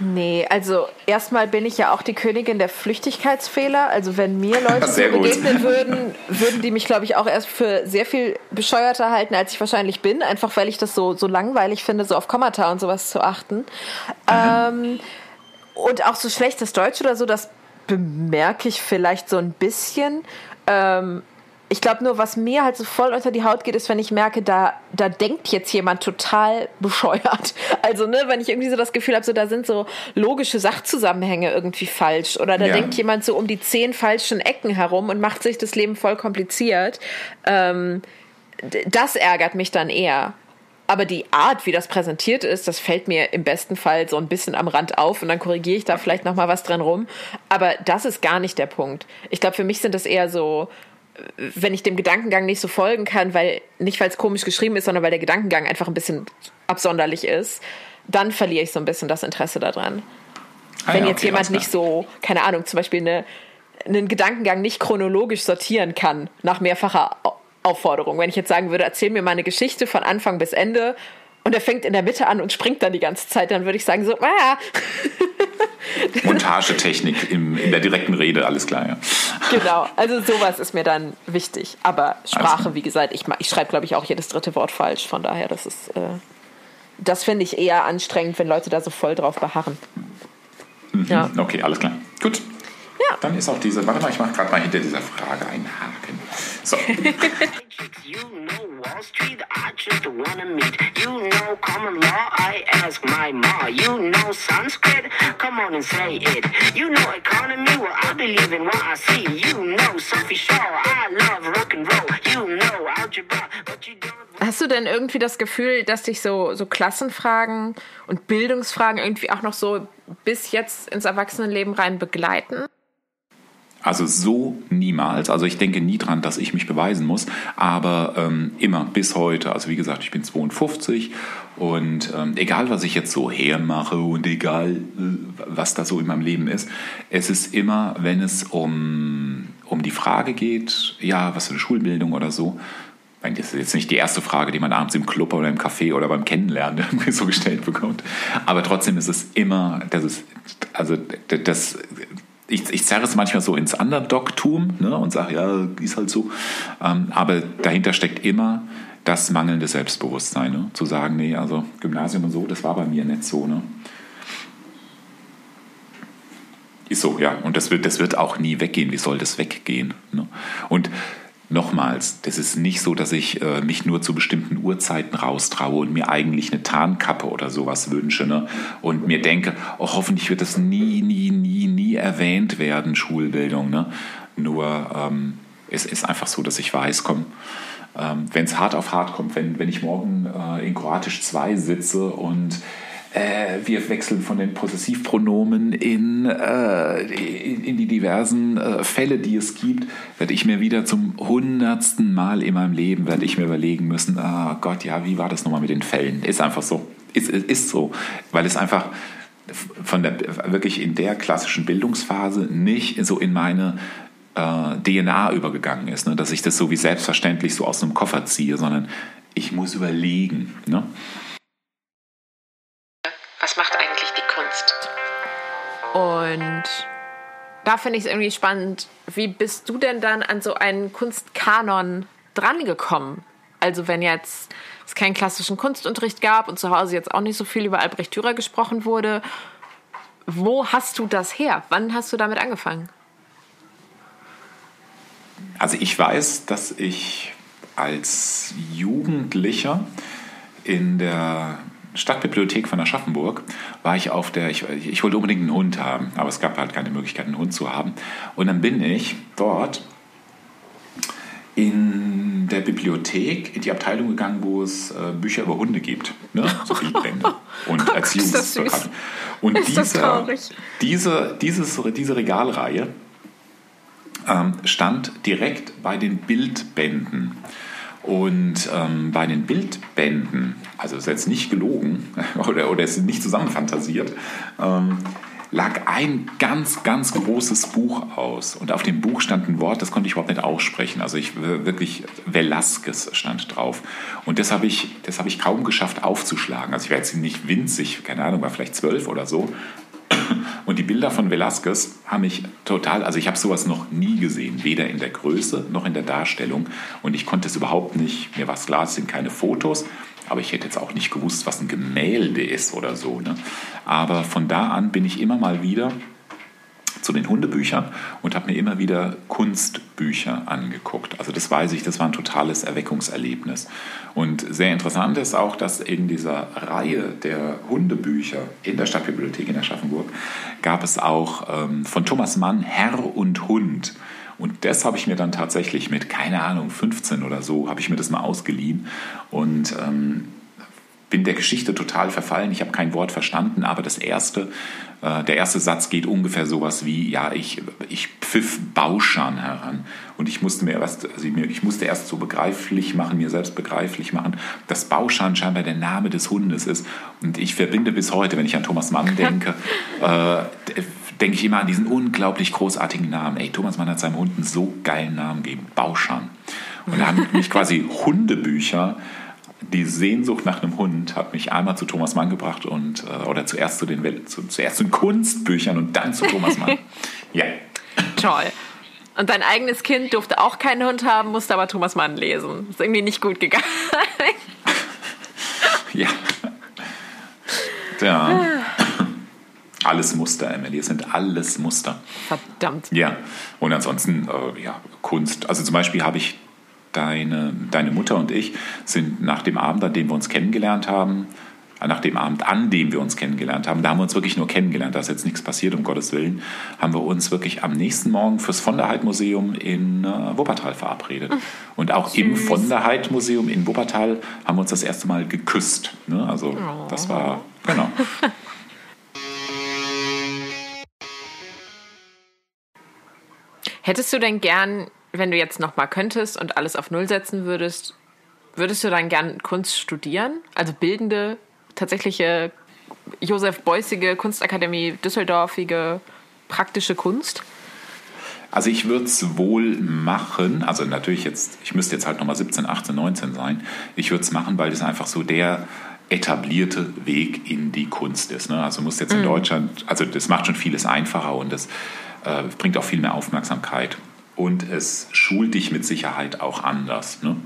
Nee, also erstmal bin ich ja auch die Königin der Flüchtigkeitsfehler. Also wenn mir Leute so begegnen würden, würden die mich, glaube ich, auch erst für sehr viel bescheuerter halten, als ich wahrscheinlich bin. Einfach weil ich das so, so langweilig finde, so auf Kommata und sowas zu achten. Ähm, und auch so schlechtes Deutsch oder so, das bemerke ich vielleicht so ein bisschen. Ähm, ich glaube nur, was mir halt so voll unter die Haut geht, ist, wenn ich merke, da, da denkt jetzt jemand total bescheuert. Also, ne, wenn ich irgendwie so das Gefühl habe, so da sind so logische Sachzusammenhänge irgendwie falsch. Oder da Ja. denkt jemand so um die zehn falschen Ecken herum und macht sich das Leben voll kompliziert. Ähm, das ärgert mich dann eher. Aber die Art, wie das präsentiert ist, das fällt mir im besten Fall so ein bisschen am Rand auf und dann korrigiere ich da vielleicht noch mal was dran rum. Aber das ist gar nicht der Punkt. Ich glaube, für mich sind das eher so, wenn ich dem Gedankengang nicht so folgen kann, weil nicht weil es komisch geschrieben ist, sondern weil der Gedankengang einfach ein bisschen absonderlich ist, dann verliere ich so ein bisschen das Interesse daran. Ah wenn ja, jetzt okay, jemand alles klar. nicht so, keine Ahnung, zum Beispiel eine, einen Gedankengang nicht chronologisch sortieren kann nach mehrfacher Au- Aufforderung. Wenn ich jetzt sagen würde, erzähl mir mal eine Geschichte von Anfang bis Ende und er fängt in der Mitte an und springt dann die ganze Zeit, dann würde ich sagen so, ah, Montagetechnik im, in der direkten Rede, alles klar, ja. genau. Also sowas ist mir dann wichtig. Aber Sprache, klar. wie gesagt, ich, ich schreibe, glaube ich, auch jedes dritte Wort falsch. Von daher, das ist, äh, das finde ich eher anstrengend, wenn Leute da so voll drauf beharren. Ja. Okay, alles klar. Gut. Ja. Dann ist auch diese, warte mal, ich mache gerade mal hinter dieser Frage einen Haken. So, You know Wall Street, I just wanna meet. You know common law, I ask my ma. You know Sanskrit, come on and say it. You know economy, well I believe in what I see. You know Sophie Shaw, I love rock and roll. You know algebra, but you don't. Hast du denn irgendwie das Gefühl, dass dich so, so Klassenfragen und Bildungsfragen irgendwie auch noch so bis jetzt ins Erwachsenenleben rein begleiten? Also so niemals. Also ich denke nie dran, dass ich mich beweisen muss, aber ähm, immer bis heute. Also wie gesagt, ich bin 52 und ähm, egal, was ich jetzt so hermache und egal, äh, was da so in meinem Leben ist, es ist immer, wenn es um, um die Frage geht, ja, was für eine Schulbildung oder so, Das ist jetzt nicht die erste Frage, die man abends im Club oder im Café oder beim Kennenlernen so gestellt bekommt. Aber trotzdem ist es immer, das ist, also das, ich, ich zerre es manchmal so ins Underdog-Tum ne, und sage, ja, ist halt so. Ähm, aber dahinter steckt immer das mangelnde Selbstbewusstsein. Ne? Zu sagen, nee, also Gymnasium und so, das war bei mir nicht so. Ne? Ist so, ja. Und das wird, das wird auch nie weggehen. Wie soll das weggehen? Ne? Und nochmals, das ist nicht so, dass ich äh, mich nur zu bestimmten Uhrzeiten raustraue und mir eigentlich eine Tarnkappe oder sowas wünsche. Ne? Und mir denke, oh, hoffentlich wird das nie, nie, nie, nie erwähnt werden, Schulbildung. Ne? Nur ähm, es ist einfach so, dass ich weiß, komm, ähm, wenn es hart auf hart kommt, wenn, wenn ich morgen äh, in Kroatisch 2 sitze und äh, wir wechseln von den Possessivpronomen in, äh, in, die diversen äh, Fälle, die es gibt, werde ich mir wieder zum hundertsten Mal in meinem Leben, werde ich mir überlegen müssen, ah Gott, ja, wie war das nochmal mit den Fällen? Ist einfach so. Ist, ist, ist so. Weil es einfach von der, wirklich in der klassischen Bildungsphase nicht so in meine äh, DNA übergegangen ist, ne? dass ich das so wie selbstverständlich so aus einem Koffer ziehe, sondern ich muss überlegen. Ne? Was macht eigentlich die Kunst? Und da finde ich es irgendwie spannend. Wie bist du denn dann an so einen Kunstkanon drangekommen? Also wenn jetzt es keinen klassischen Kunstunterricht gab und zu Hause jetzt auch nicht so viel über Albrecht Dürer gesprochen wurde, wo hast du das her? Wann hast du damit angefangen? Also ich weiß, dass ich als Jugendlicher in der Stadtbibliothek von Aschaffenburg war ich auf der, ich, ich wollte unbedingt einen Hund haben, aber es gab halt keine Möglichkeit, einen Hund zu haben. Und dann bin ich dort in der Bibliothek in die Abteilung gegangen, wo es äh, Bücher über Hunde gibt. Ne? So Bildbände und Guck, Erziehungsberatung. Und Ist das diese, traurig? diese, dieses, diese Regalreihe ähm, stand direkt bei den Bildbänden. Und ähm, bei den Bildbänden, also ist jetzt nicht gelogen oder, oder ist nicht zusammenfantasiert, ähm, lag ein ganz, ganz großes Buch aus. Und auf dem Buch stand ein Wort, das konnte ich überhaupt nicht aussprechen. Also ich wirklich, Velasquez stand drauf. Und das habe ich, das ich kaum geschafft aufzuschlagen. Also ich war jetzt nicht winzig, keine Ahnung, war vielleicht zwölf oder so. Und die Bilder von Velasquez haben mich total, also ich habe sowas noch nie gesehen, weder in der Größe noch in der Darstellung. Und ich konnte es überhaupt nicht, mir war es klar, es sind keine Fotos, aber ich hätte jetzt auch nicht gewusst, was ein Gemälde ist oder so. Ne? Aber von da an bin ich immer mal wieder zu den Hundebüchern und habe mir immer wieder Kunstbücher angeguckt. Also das weiß ich, das war ein totales Erweckungserlebnis. Und sehr interessant ist auch, dass in dieser Reihe der Hundebücher in der Stadtbibliothek in Aschaffenburg gab es auch ähm, von Thomas Mann Herr und Hund. Und das habe ich mir dann tatsächlich mit, keine Ahnung, 15 oder so, habe ich mir das mal ausgeliehen. Und ähm, bin der Geschichte total verfallen. Ich habe kein Wort verstanden, aber das erste, äh, der erste Satz geht ungefähr sowas wie, ja, ich, ich pfiff Bauschan heran. Und ich musste mir erst, also ich musste erst so begreiflich machen, mir selbst begreiflich machen, dass Bauschan scheinbar der Name des Hundes ist. Und ich verbinde bis heute, wenn ich an Thomas Mann denke, äh, denke ich immer an diesen unglaublich großartigen Namen. Ey, Thomas Mann hat seinem Hund einen so geilen Namen gegeben, Bauschan. Und da haben mich quasi Hundebücher die Sehnsucht nach einem Hund hat mich einmal zu Thomas Mann gebracht und äh, oder zuerst zu den zu, zuerst zu den Kunstbüchern und dann zu Thomas Mann. ja. Toll. Und dein eigenes Kind durfte auch keinen Hund haben, musste aber Thomas Mann lesen. Ist irgendwie nicht gut gegangen. Ja. ja. Alles Muster, Emily. Es sind alles Muster. Verdammt. Ja. Und ansonsten, äh, ja, Kunst. Also zum Beispiel habe ich deine, deine Mutter und ich sind nach dem Abend, an dem wir uns kennengelernt haben, nach dem Abend, an dem wir uns kennengelernt haben, da haben wir uns wirklich nur kennengelernt, da ist jetzt nichts passiert, um Gottes Willen, haben wir uns wirklich am nächsten Morgen fürs Von der Heid Museum in äh, Wuppertal verabredet. Und auch im Von der Heid Museum in Wuppertal haben wir uns das erste Mal geküsst. Ne? Also das war, genau. Hättest du denn gern, wenn du jetzt noch mal könntest und alles auf Null setzen würdest, würdest du dann gern Kunst studieren? Also bildende, tatsächliche Josef Beuysige Kunstakademie, Düsseldorfige praktische Kunst? Also ich würde es wohl machen, also natürlich jetzt, ich müsste jetzt halt nochmal 17, 18, 19 sein. Ich würde es machen, weil das einfach so der etablierte Weg in die Kunst ist. Ne? Also muss jetzt in Deutschland, also das macht schon vieles einfacher und das äh, bringt auch viel mehr Aufmerksamkeit. Und es schult dich mit Sicherheit auch anders. Ne?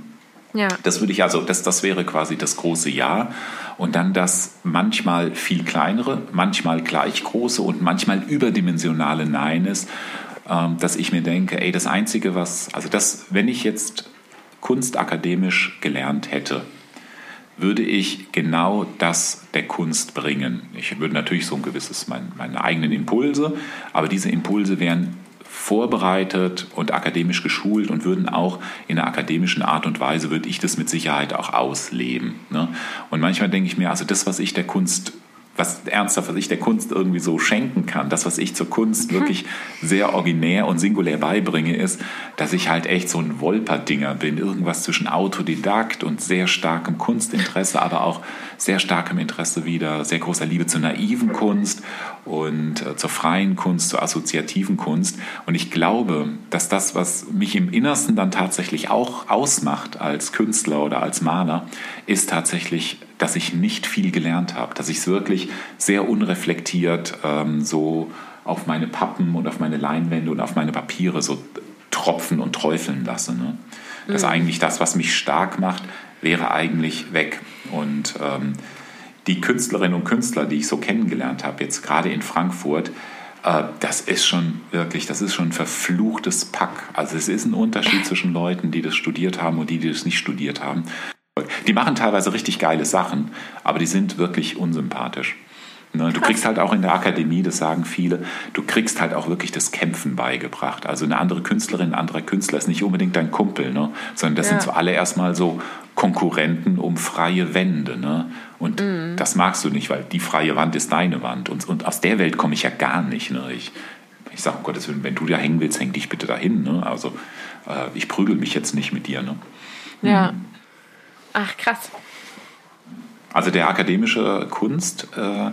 Ja. Das würde ich also, das, das wäre quasi das große Ja. Und dann das manchmal viel kleinere, manchmal gleich große und manchmal überdimensionale Nein ist, ähm, dass ich mir denke, ey, das Einzige, was, also das, wenn ich jetzt kunstakademisch gelernt hätte, würde ich genau das der Kunst bringen. Ich würde natürlich so ein gewisses, mein, meine eigenen Impulse, aber diese Impulse wären vorbereitet und akademisch geschult und würden auch in einer akademischen Art und Weise, würde ich das mit Sicherheit auch ausleben. Ne? Und manchmal denke ich mir, also das, was ich der Kunst was ernsthaft, was ich der Kunst irgendwie so schenken kann, das, was ich zur Kunst wirklich sehr originär und singulär beibringe, ist, dass ich halt echt so ein Wolperdinger bin. Irgendwas zwischen Autodidakt und sehr starkem Kunstinteresse, aber auch sehr starkem Interesse wieder, sehr großer Liebe zur naiven Kunst und äh, zur freien Kunst, zur assoziativen Kunst. Und ich glaube, dass das, was mich im Innersten dann tatsächlich auch ausmacht als Künstler oder als Maler, ist tatsächlich dass ich nicht viel gelernt habe, dass ich es wirklich sehr unreflektiert ähm, so auf meine Pappen und auf meine Leinwände und auf meine Papiere so tropfen und träufeln lasse. Ne? Das ist eigentlich das, was mich stark macht, wäre eigentlich weg. Und ähm, die Künstlerinnen und Künstler, die ich so kennengelernt habe, jetzt gerade in Frankfurt, äh, das ist schon wirklich, das ist schon ein verfluchtes Pack. Also es ist ein Unterschied zwischen Leuten, die das studiert haben und die, die das nicht studiert haben. Die machen teilweise richtig geile Sachen, aber die sind wirklich unsympathisch. Ne, du kriegst halt auch in der Akademie, das sagen viele, du kriegst halt auch wirklich das Kämpfen beigebracht. Also eine andere Künstlerin, ein anderer Künstler ist nicht unbedingt dein Kumpel, ne? sondern das Ja. sind so alle erstmal so Konkurrenten um freie Wände. Ne? Und Mhm. das magst du nicht, weil die freie Wand ist deine Wand. Und, und aus der Welt komme ich ja gar nicht. Ne? Ich, ich sage, um Gottes Willen, wenn du da hängen willst, häng dich bitte dahin. Ne? Also äh, ich prügel mich jetzt nicht mit dir. Ne? Ja. Ach, krass. Also der akademische Kunst, äh,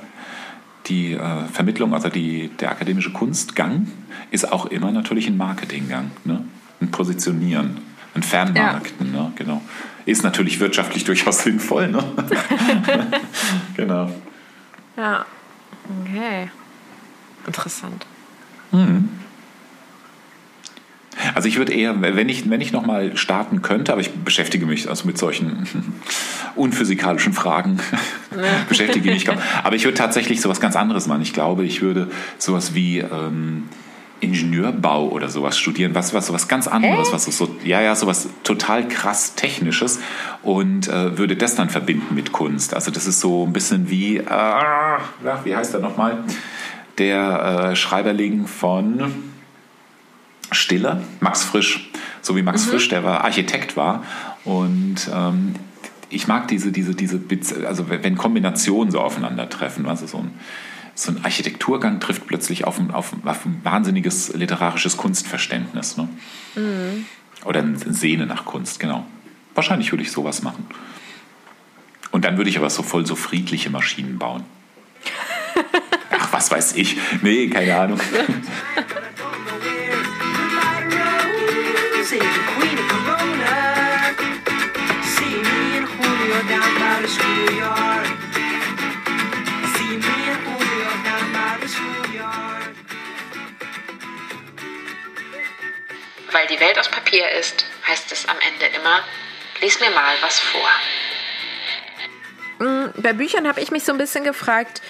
die äh, Vermittlung, also die, der akademische Kunstgang ist auch immer natürlich ein Marketinggang, ne? ein Positionieren, ein Fernmarkten, ne? genau. Ist natürlich wirtschaftlich durchaus sinnvoll, ne? genau. Ja. Okay. Interessant. Also ich würde eher, wenn ich, wenn ich nochmal starten könnte, aber ich beschäftige mich also mit solchen unphysikalischen Fragen, beschäftige mich kaum. Aber ich würde tatsächlich sowas ganz anderes machen. Ich glaube, ich würde sowas wie ähm, Ingenieurbau oder sowas studieren, was, was sowas ganz anderes, was so, so, ja, ja, sowas total krass Technisches und äh, würde das dann verbinden mit Kunst. Also das ist so ein bisschen wie, äh, wie heißt er nochmal? Der äh, Schreiberling von Stiller, Max Frisch, so wie Max Frisch, der war Architekt war und ähm, ich mag diese, diese, diese, also wenn Kombinationen so aufeinandertreffen, also so ein, so ein Architekturgang trifft plötzlich auf ein, auf, ein- auf ein wahnsinniges literarisches Kunstverständnis. Ne? Oder eine Sehne nach Kunst, genau. Wahrscheinlich würde ich sowas machen. Und dann würde ich aber so voll so friedliche Maschinen bauen. Ach, was weiß ich. Nee, keine Ahnung. Say the queen of Corona. See me and Julio down by the schoolyard. See me and Julio down by the schoolyard. Weil die Welt aus Papier ist, heißt es am Ende immer, lies mir mal was vor. Bei Büchern habe ich mich so ein bisschen gefragt,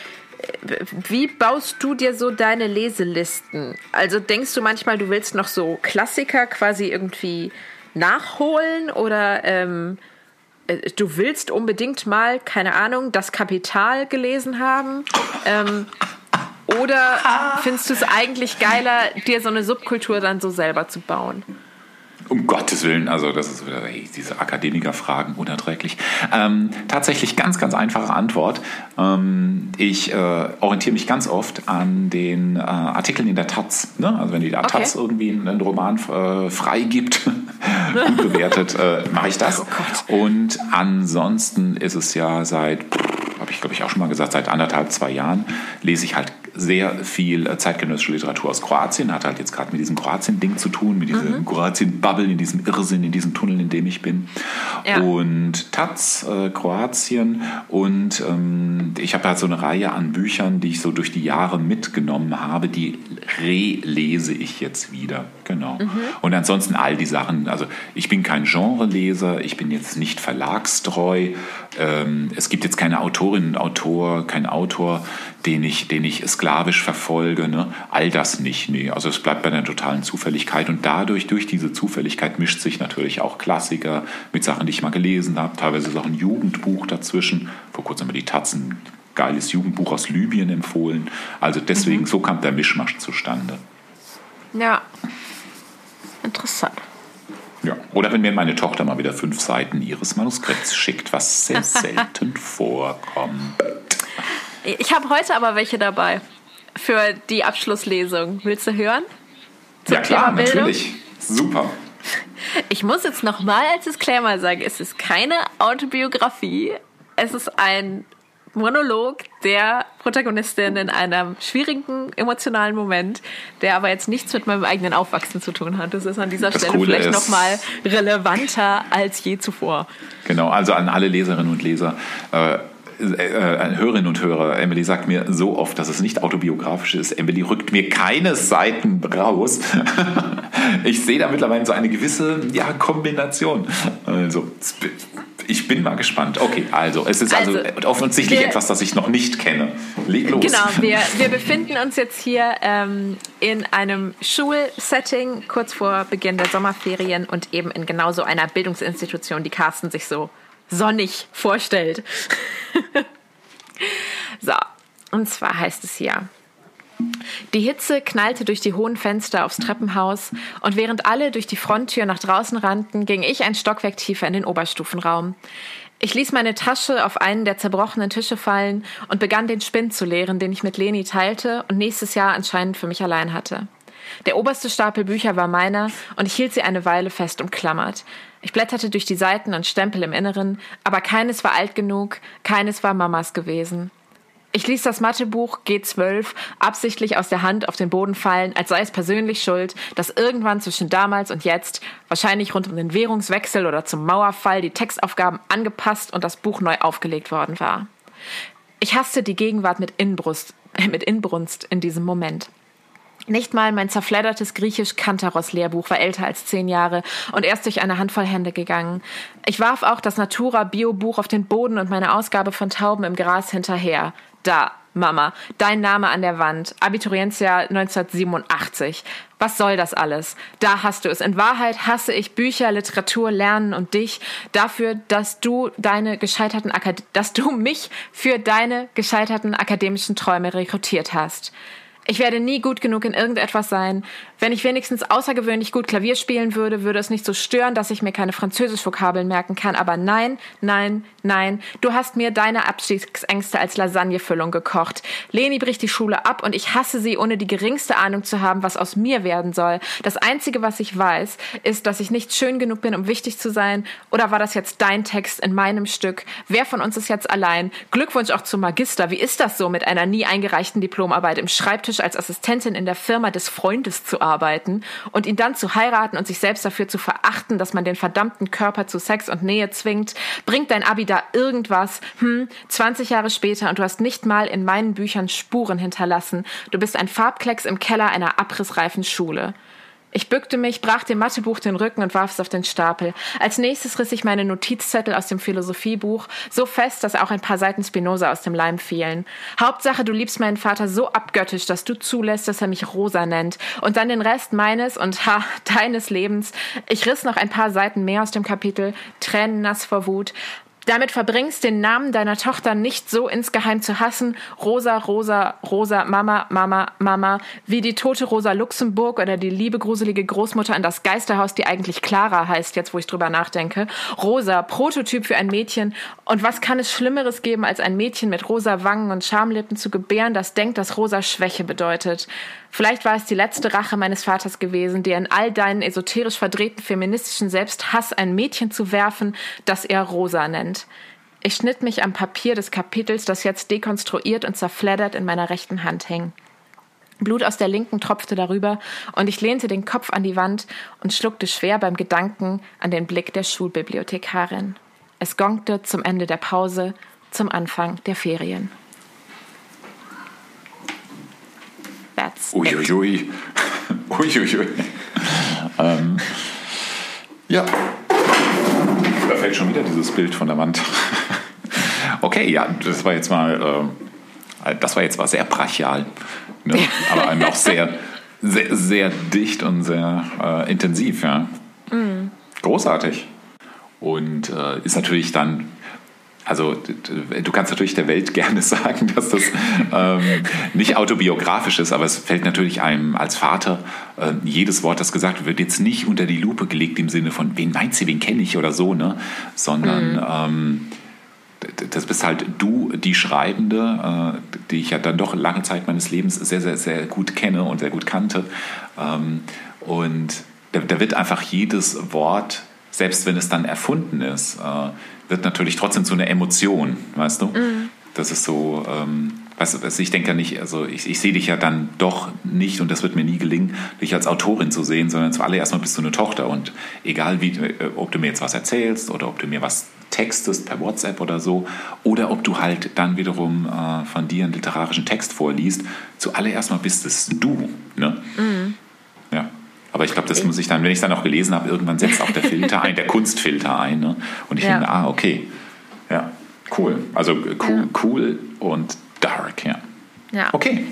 wie baust du dir so deine Leselisten? Also denkst du manchmal, du willst noch so Klassiker quasi irgendwie nachholen oder ähm, äh, du willst unbedingt mal, keine Ahnung, das Kapital gelesen haben? Ähm, oder findest du es eigentlich geiler, dir so eine Subkultur dann so selber zu bauen? Um Gottes Willen, also das ist wieder ey, diese Akademikerfragen unerträglich. Ähm, tatsächlich ganz, ganz einfache Antwort. Ähm, ich äh, orientiere mich ganz oft an den äh, Artikeln in der Taz. Ne? Also wenn die Okay. Taz irgendwie einen Roman äh, freigibt, gut bewertet, äh, mache ich das. Und ansonsten ist es ja seit, habe ich glaube ich auch schon mal gesagt, seit anderthalb, zwei Jahren lese ich halt sehr viel äh, zeitgenössische Literatur aus Kroatien, hat halt jetzt gerade mit diesem Kroatien-Ding zu tun, mit diesem Kroatien-Bubble, in diesem Irrsinn, in diesem Tunnel, in dem ich bin. Ja. Und Taz, äh, Kroatien und ähm, ich habe halt so eine Reihe an Büchern, die ich so durch die Jahre mitgenommen habe, die relese ich jetzt wieder. Genau. Und ansonsten all die Sachen, also ich bin kein Genreleser, ich bin jetzt nicht verlagstreu, ähm, es gibt jetzt keine Autorin und Autor, kein Autor, den ich, den ich sklavisch verfolge, ne? all das nicht, nee. Also es bleibt bei einer totalen Zufälligkeit und dadurch, durch diese Zufälligkeit mischt sich natürlich auch Klassiker mit Sachen, die ich mal gelesen habe, teilweise ist auch ein Jugendbuch dazwischen, vor kurzem haben wir die Tatzen, geiles Jugendbuch aus Libyen empfohlen, also deswegen, so kam der Mischmasch zustande. Ja. Interessant. Ja. Oder wenn mir meine Tochter mal wieder fünf Seiten ihres Manuskripts schickt, was sehr selten vorkommt. Ich habe heute aber welche dabei für die Abschlusslesung. Willst du hören? Zum Ja klar, natürlich. Super. Ich muss jetzt nochmal als Disclaimer sagen, es ist keine Autobiografie. Es ist ein Monolog der Protagonistin in einem schwierigen emotionalen Moment, der aber jetzt nichts mit meinem eigenen Aufwachsen zu tun hat. Das ist an dieser Das Stelle Coole vielleicht nochmal relevanter als je zuvor. Genau, also an alle Leserinnen und Leser. Äh, äh, Hörerinnen und Hörer, Emily sagt mir so oft, dass es nicht autobiografisch ist. Emily rückt mir keine Seiten raus. ich sehe da mittlerweile so eine gewisse ja, Kombination. Also, ich bin mal gespannt. Okay, also es ist also, also offensichtlich wir, etwas, das ich noch nicht kenne. Leg los. Genau, wir, wir befinden uns jetzt hier ähm, in einem Schulsetting kurz vor Beginn der Sommerferien und eben in genauso einer Bildungsinstitution, die Carsten sich so sonnig vorstellt. so, und zwar heißt es hier. Die Hitze knallte durch die hohen Fenster aufs Treppenhaus und während alle durch die Fronttür nach draußen rannten, ging ich ein Stockwerk tiefer in den Oberstufenraum. Ich ließ meine Tasche auf einen der zerbrochenen Tische fallen und begann den Spinn zu leeren, den ich mit Leni teilte und nächstes Jahr anscheinend für mich allein hatte. Der oberste Stapel Bücher war meiner und ich hielt sie eine Weile fest umklammert. Ich blätterte durch die Seiten und Stempel im Inneren, aber keines war alt genug, keines war Mamas gewesen. Ich ließ das Mathebuch G12 absichtlich aus der Hand auf den Boden fallen, als sei es persönlich schuld, dass irgendwann zwischen damals und jetzt, wahrscheinlich rund um den Währungswechsel oder zum Mauerfall, die Textaufgaben angepasst und das Buch neu aufgelegt worden war. Ich hasste die Gegenwart mit Inbrust, mit Inbrunst in diesem Moment. Nicht mal mein zerfleddertes Griechisch-Kantaros-Lehrbuch war älter als zehn Jahre und erst durch eine Handvoll Hände gegangen. Ich warf auch das Natura-Bio-Buch auf den Boden und meine Ausgabe von Tauben im Gras hinterher. Da, Mama, dein Name an der Wand, Abiturientia 1987. Was soll das alles? Da hast du es. In Wahrheit hasse ich Bücher, Literatur, Lernen und dich dafür, dass du deine gescheiterten Akad dass du mich für deine gescheiterten akademischen Träume rekrutiert hast. Ich werde nie gut genug in irgendetwas sein. Wenn ich wenigstens außergewöhnlich gut Klavier spielen würde, würde es nicht so stören, dass ich mir keine Französisch-Vokabeln merken kann. Aber nein, nein, nein. Du hast mir deine Abstiegsängste als Lasagnefüllung gekocht. Leni bricht die Schule ab und ich hasse sie, ohne die geringste Ahnung zu haben, was aus mir werden soll. Das Einzige, was ich weiß, ist, dass ich nicht schön genug bin, um wichtig zu sein. Oder war das jetzt dein Text in meinem Stück? Wer von uns ist jetzt allein? Glückwunsch auch zum Magister. Wie ist das so, mit einer nie eingereichten Diplomarbeit im Schreibtisch als Assistentin in der Firma des Freundes zu arbeiten? arbeiten und ihn dann zu heiraten und sich selbst dafür zu verachten, dass man den verdammten Körper zu Sex und Nähe zwingt, bringt dein Abi da irgendwas? Hm, 20 Jahre später und du hast nicht mal in meinen Büchern Spuren hinterlassen. Du bist ein Farbklecks im Keller einer abrissreifen Schule. Ich bückte mich, brach dem Mathebuch den Rücken und warf es auf den Stapel. Als nächstes riss ich meine Notizzettel aus dem Philosophiebuch so fest, dass auch ein paar Seiten Spinoza aus dem Leim fielen. Hauptsache, du liebst meinen Vater so abgöttisch, dass du zulässt, dass er mich Rosa nennt. Und dann den Rest meines und ha, deines Lebens. Ich riss noch ein paar Seiten mehr aus dem Kapitel, Tränen nass vor Wut damit verbringst, den Namen deiner Tochter nicht so insgeheim zu hassen, Rosa, Rosa, Rosa, Mama, Mama, Mama, wie die tote Rosa Luxemburg oder die liebe gruselige Großmutter an das Geisterhaus, die eigentlich Clara heißt, jetzt wo ich drüber nachdenke. Rosa, Prototyp für ein Mädchen. Und was kann es Schlimmeres geben, als ein Mädchen mit rosa Wangen und Schamlippen zu gebären, das denkt, dass rosa Schwäche bedeutet? Vielleicht war es die letzte Rache meines Vaters gewesen, dir in all deinen esoterisch verdrehten feministischen Selbsthass ein Mädchen zu werfen, das er Rosa nennt. Ich schnitt mich am Papier des Kapitels, das jetzt dekonstruiert und zerfleddert in meiner rechten Hand hing. Blut aus der linken tropfte darüber, und ich lehnte den Kopf an die Wand und schluckte schwer beim Gedanken an den Blick der Schulbibliothekarin. Es gongte zum Ende der Pause, zum Anfang der Ferien. That's Uiuiui. Uiuiui. ähm, ja. Da fällt schon wieder dieses Bild von der Wand. okay, ja, das war jetzt mal, äh, das war jetzt mal sehr brachial. Ne? Aber auch sehr, sehr, sehr dicht und sehr äh, intensiv, ja. Mm. Großartig. Und äh, ist natürlich dann also du kannst natürlich der Welt gerne sagen, dass das ähm, nicht autobiografisch ist, aber es fällt natürlich einem als Vater äh, jedes Wort, das gesagt wird, jetzt nicht unter die Lupe gelegt im Sinne von, wen meint sie, wen kenne ich oder so, ne? sondern mhm. ähm, das bist halt du, die Schreibende, äh, die ich ja dann doch lange Zeit meines Lebens sehr, sehr, sehr gut kenne und sehr gut kannte. Ähm, und da, da, wird einfach jedes Wort, selbst wenn es dann erfunden ist, äh, wird natürlich trotzdem zu einer Emotion, weißt du? Mhm. Das ist so, ähm, weißt du, ich denke ja nicht, also ich, ich sehe dich ja dann doch nicht, und das wird mir nie gelingen, dich als Autorin zu sehen, sondern zuallererst mal bist du eine Tochter und egal wie, äh, ob du mir jetzt was erzählst oder ob du mir was textest per WhatsApp oder so, oder ob du halt dann wiederum äh, von dir einen literarischen Text vorliest. Zuallererst mal bist es du. Ne? Ja. Aber ich glaube, das muss ich dann, wenn ich es dann auch gelesen habe, irgendwann setzt auch der Filter ein, der Kunstfilter ein. Ne? Und ich Ja. finde, ah, okay. Ja, cool. Also äh, cool, cool und dark, ja. Ja. Okay.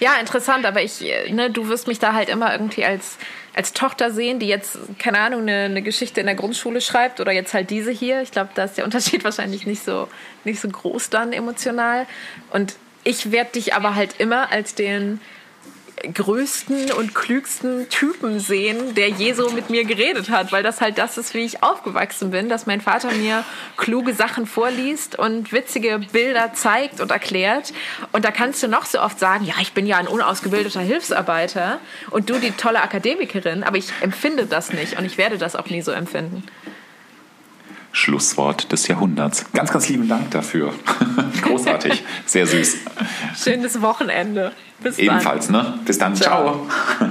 Ja, interessant, aber ich, äh, ne, du wirst mich da halt immer irgendwie als, als Tochter sehen, die jetzt, keine Ahnung, eine, eine Geschichte in der Grundschule schreibt oder jetzt halt diese hier. Ich glaube, da ist der Unterschied wahrscheinlich nicht so, nicht so groß dann emotional. Und ich werde dich aber halt immer als den größten und klügsten Typen sehen, der je so mit mir geredet hat, weil das halt das ist, wie ich aufgewachsen bin, dass mein Vater mir kluge Sachen vorliest und witzige Bilder zeigt und erklärt. Und da kannst du noch so oft sagen, ja, ich bin ja ein unausgebildeter Hilfsarbeiter und du die tolle Akademikerin, aber ich empfinde das nicht und ich werde das auch nie so empfinden. Schlusswort des Jahrhunderts. Ganz, ganz lieben Dank dafür. Großartig. Sehr süß. Schönes Wochenende. Bis dann. Ebenfalls, ne? Bis dann. Ciao. Ciao.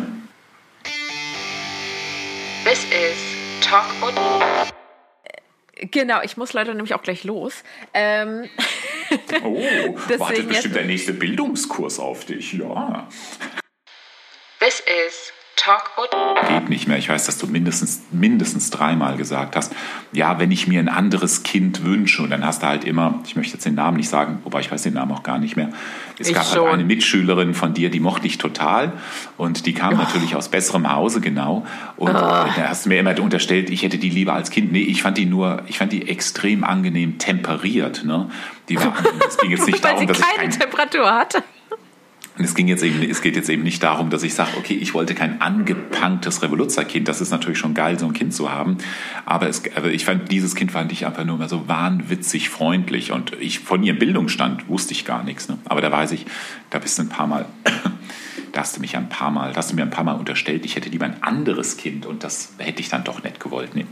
This is Talk und Genau, ich muss leider nämlich auch gleich los. Ähm, Oh, wartet bestimmt der nächste Bildungskurs auf dich. Ja. This is Talk und Geht nicht mehr. Ich weiß, dass du mindestens, mindestens dreimal gesagt hast, ja, wenn ich mir ein anderes Kind wünsche, und dann hast du halt immer, ich möchte jetzt den Namen nicht sagen, wobei ich weiß den Namen auch gar nicht mehr. Es Ich gab schon. halt eine Mitschülerin von dir, die mochte ich total und die Oh. kam natürlich aus besserem Hause, genau. Und äh, da hast du mir immer unterstellt, ich hätte die lieber als Kind. Nee, ich fand die nur, ich fand die extrem angenehm temperiert. Ne? Die war, es ging jetzt nicht weil darum, sie dass ich keine ein, Temperatur hatte. Und es, ging jetzt eben, es geht jetzt eben nicht darum, dass ich sage, okay, ich wollte kein angepunktes Revoluzerkind. Das ist natürlich schon geil, so ein Kind zu haben. Aber, es, aber ich fand, dieses Kind fand ich einfach nur immer so wahnwitzig freundlich. Und ich von ihrem Bildungsstand wusste ich gar nichts. Ne? Aber da weiß ich, da bist du ein paar Mal, da hast du mich ein paar Mal, da hast du mir ein paar Mal unterstellt, ich hätte lieber ein anderes Kind. Und das hätte ich dann doch nicht gewollt. Nee.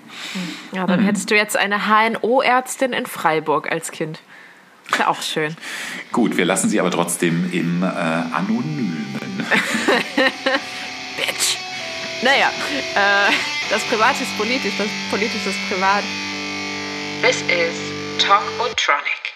Ja, dann hättest du jetzt eine HNO-Ärztin in Freiburg als Kind. Ist ja auch schön. Gut, wir lassen sie aber trotzdem im äh, Anonymen. Bitch. Naja, äh, das Privat ist politisch, das Politische ist privat. This is Talk und Tronic.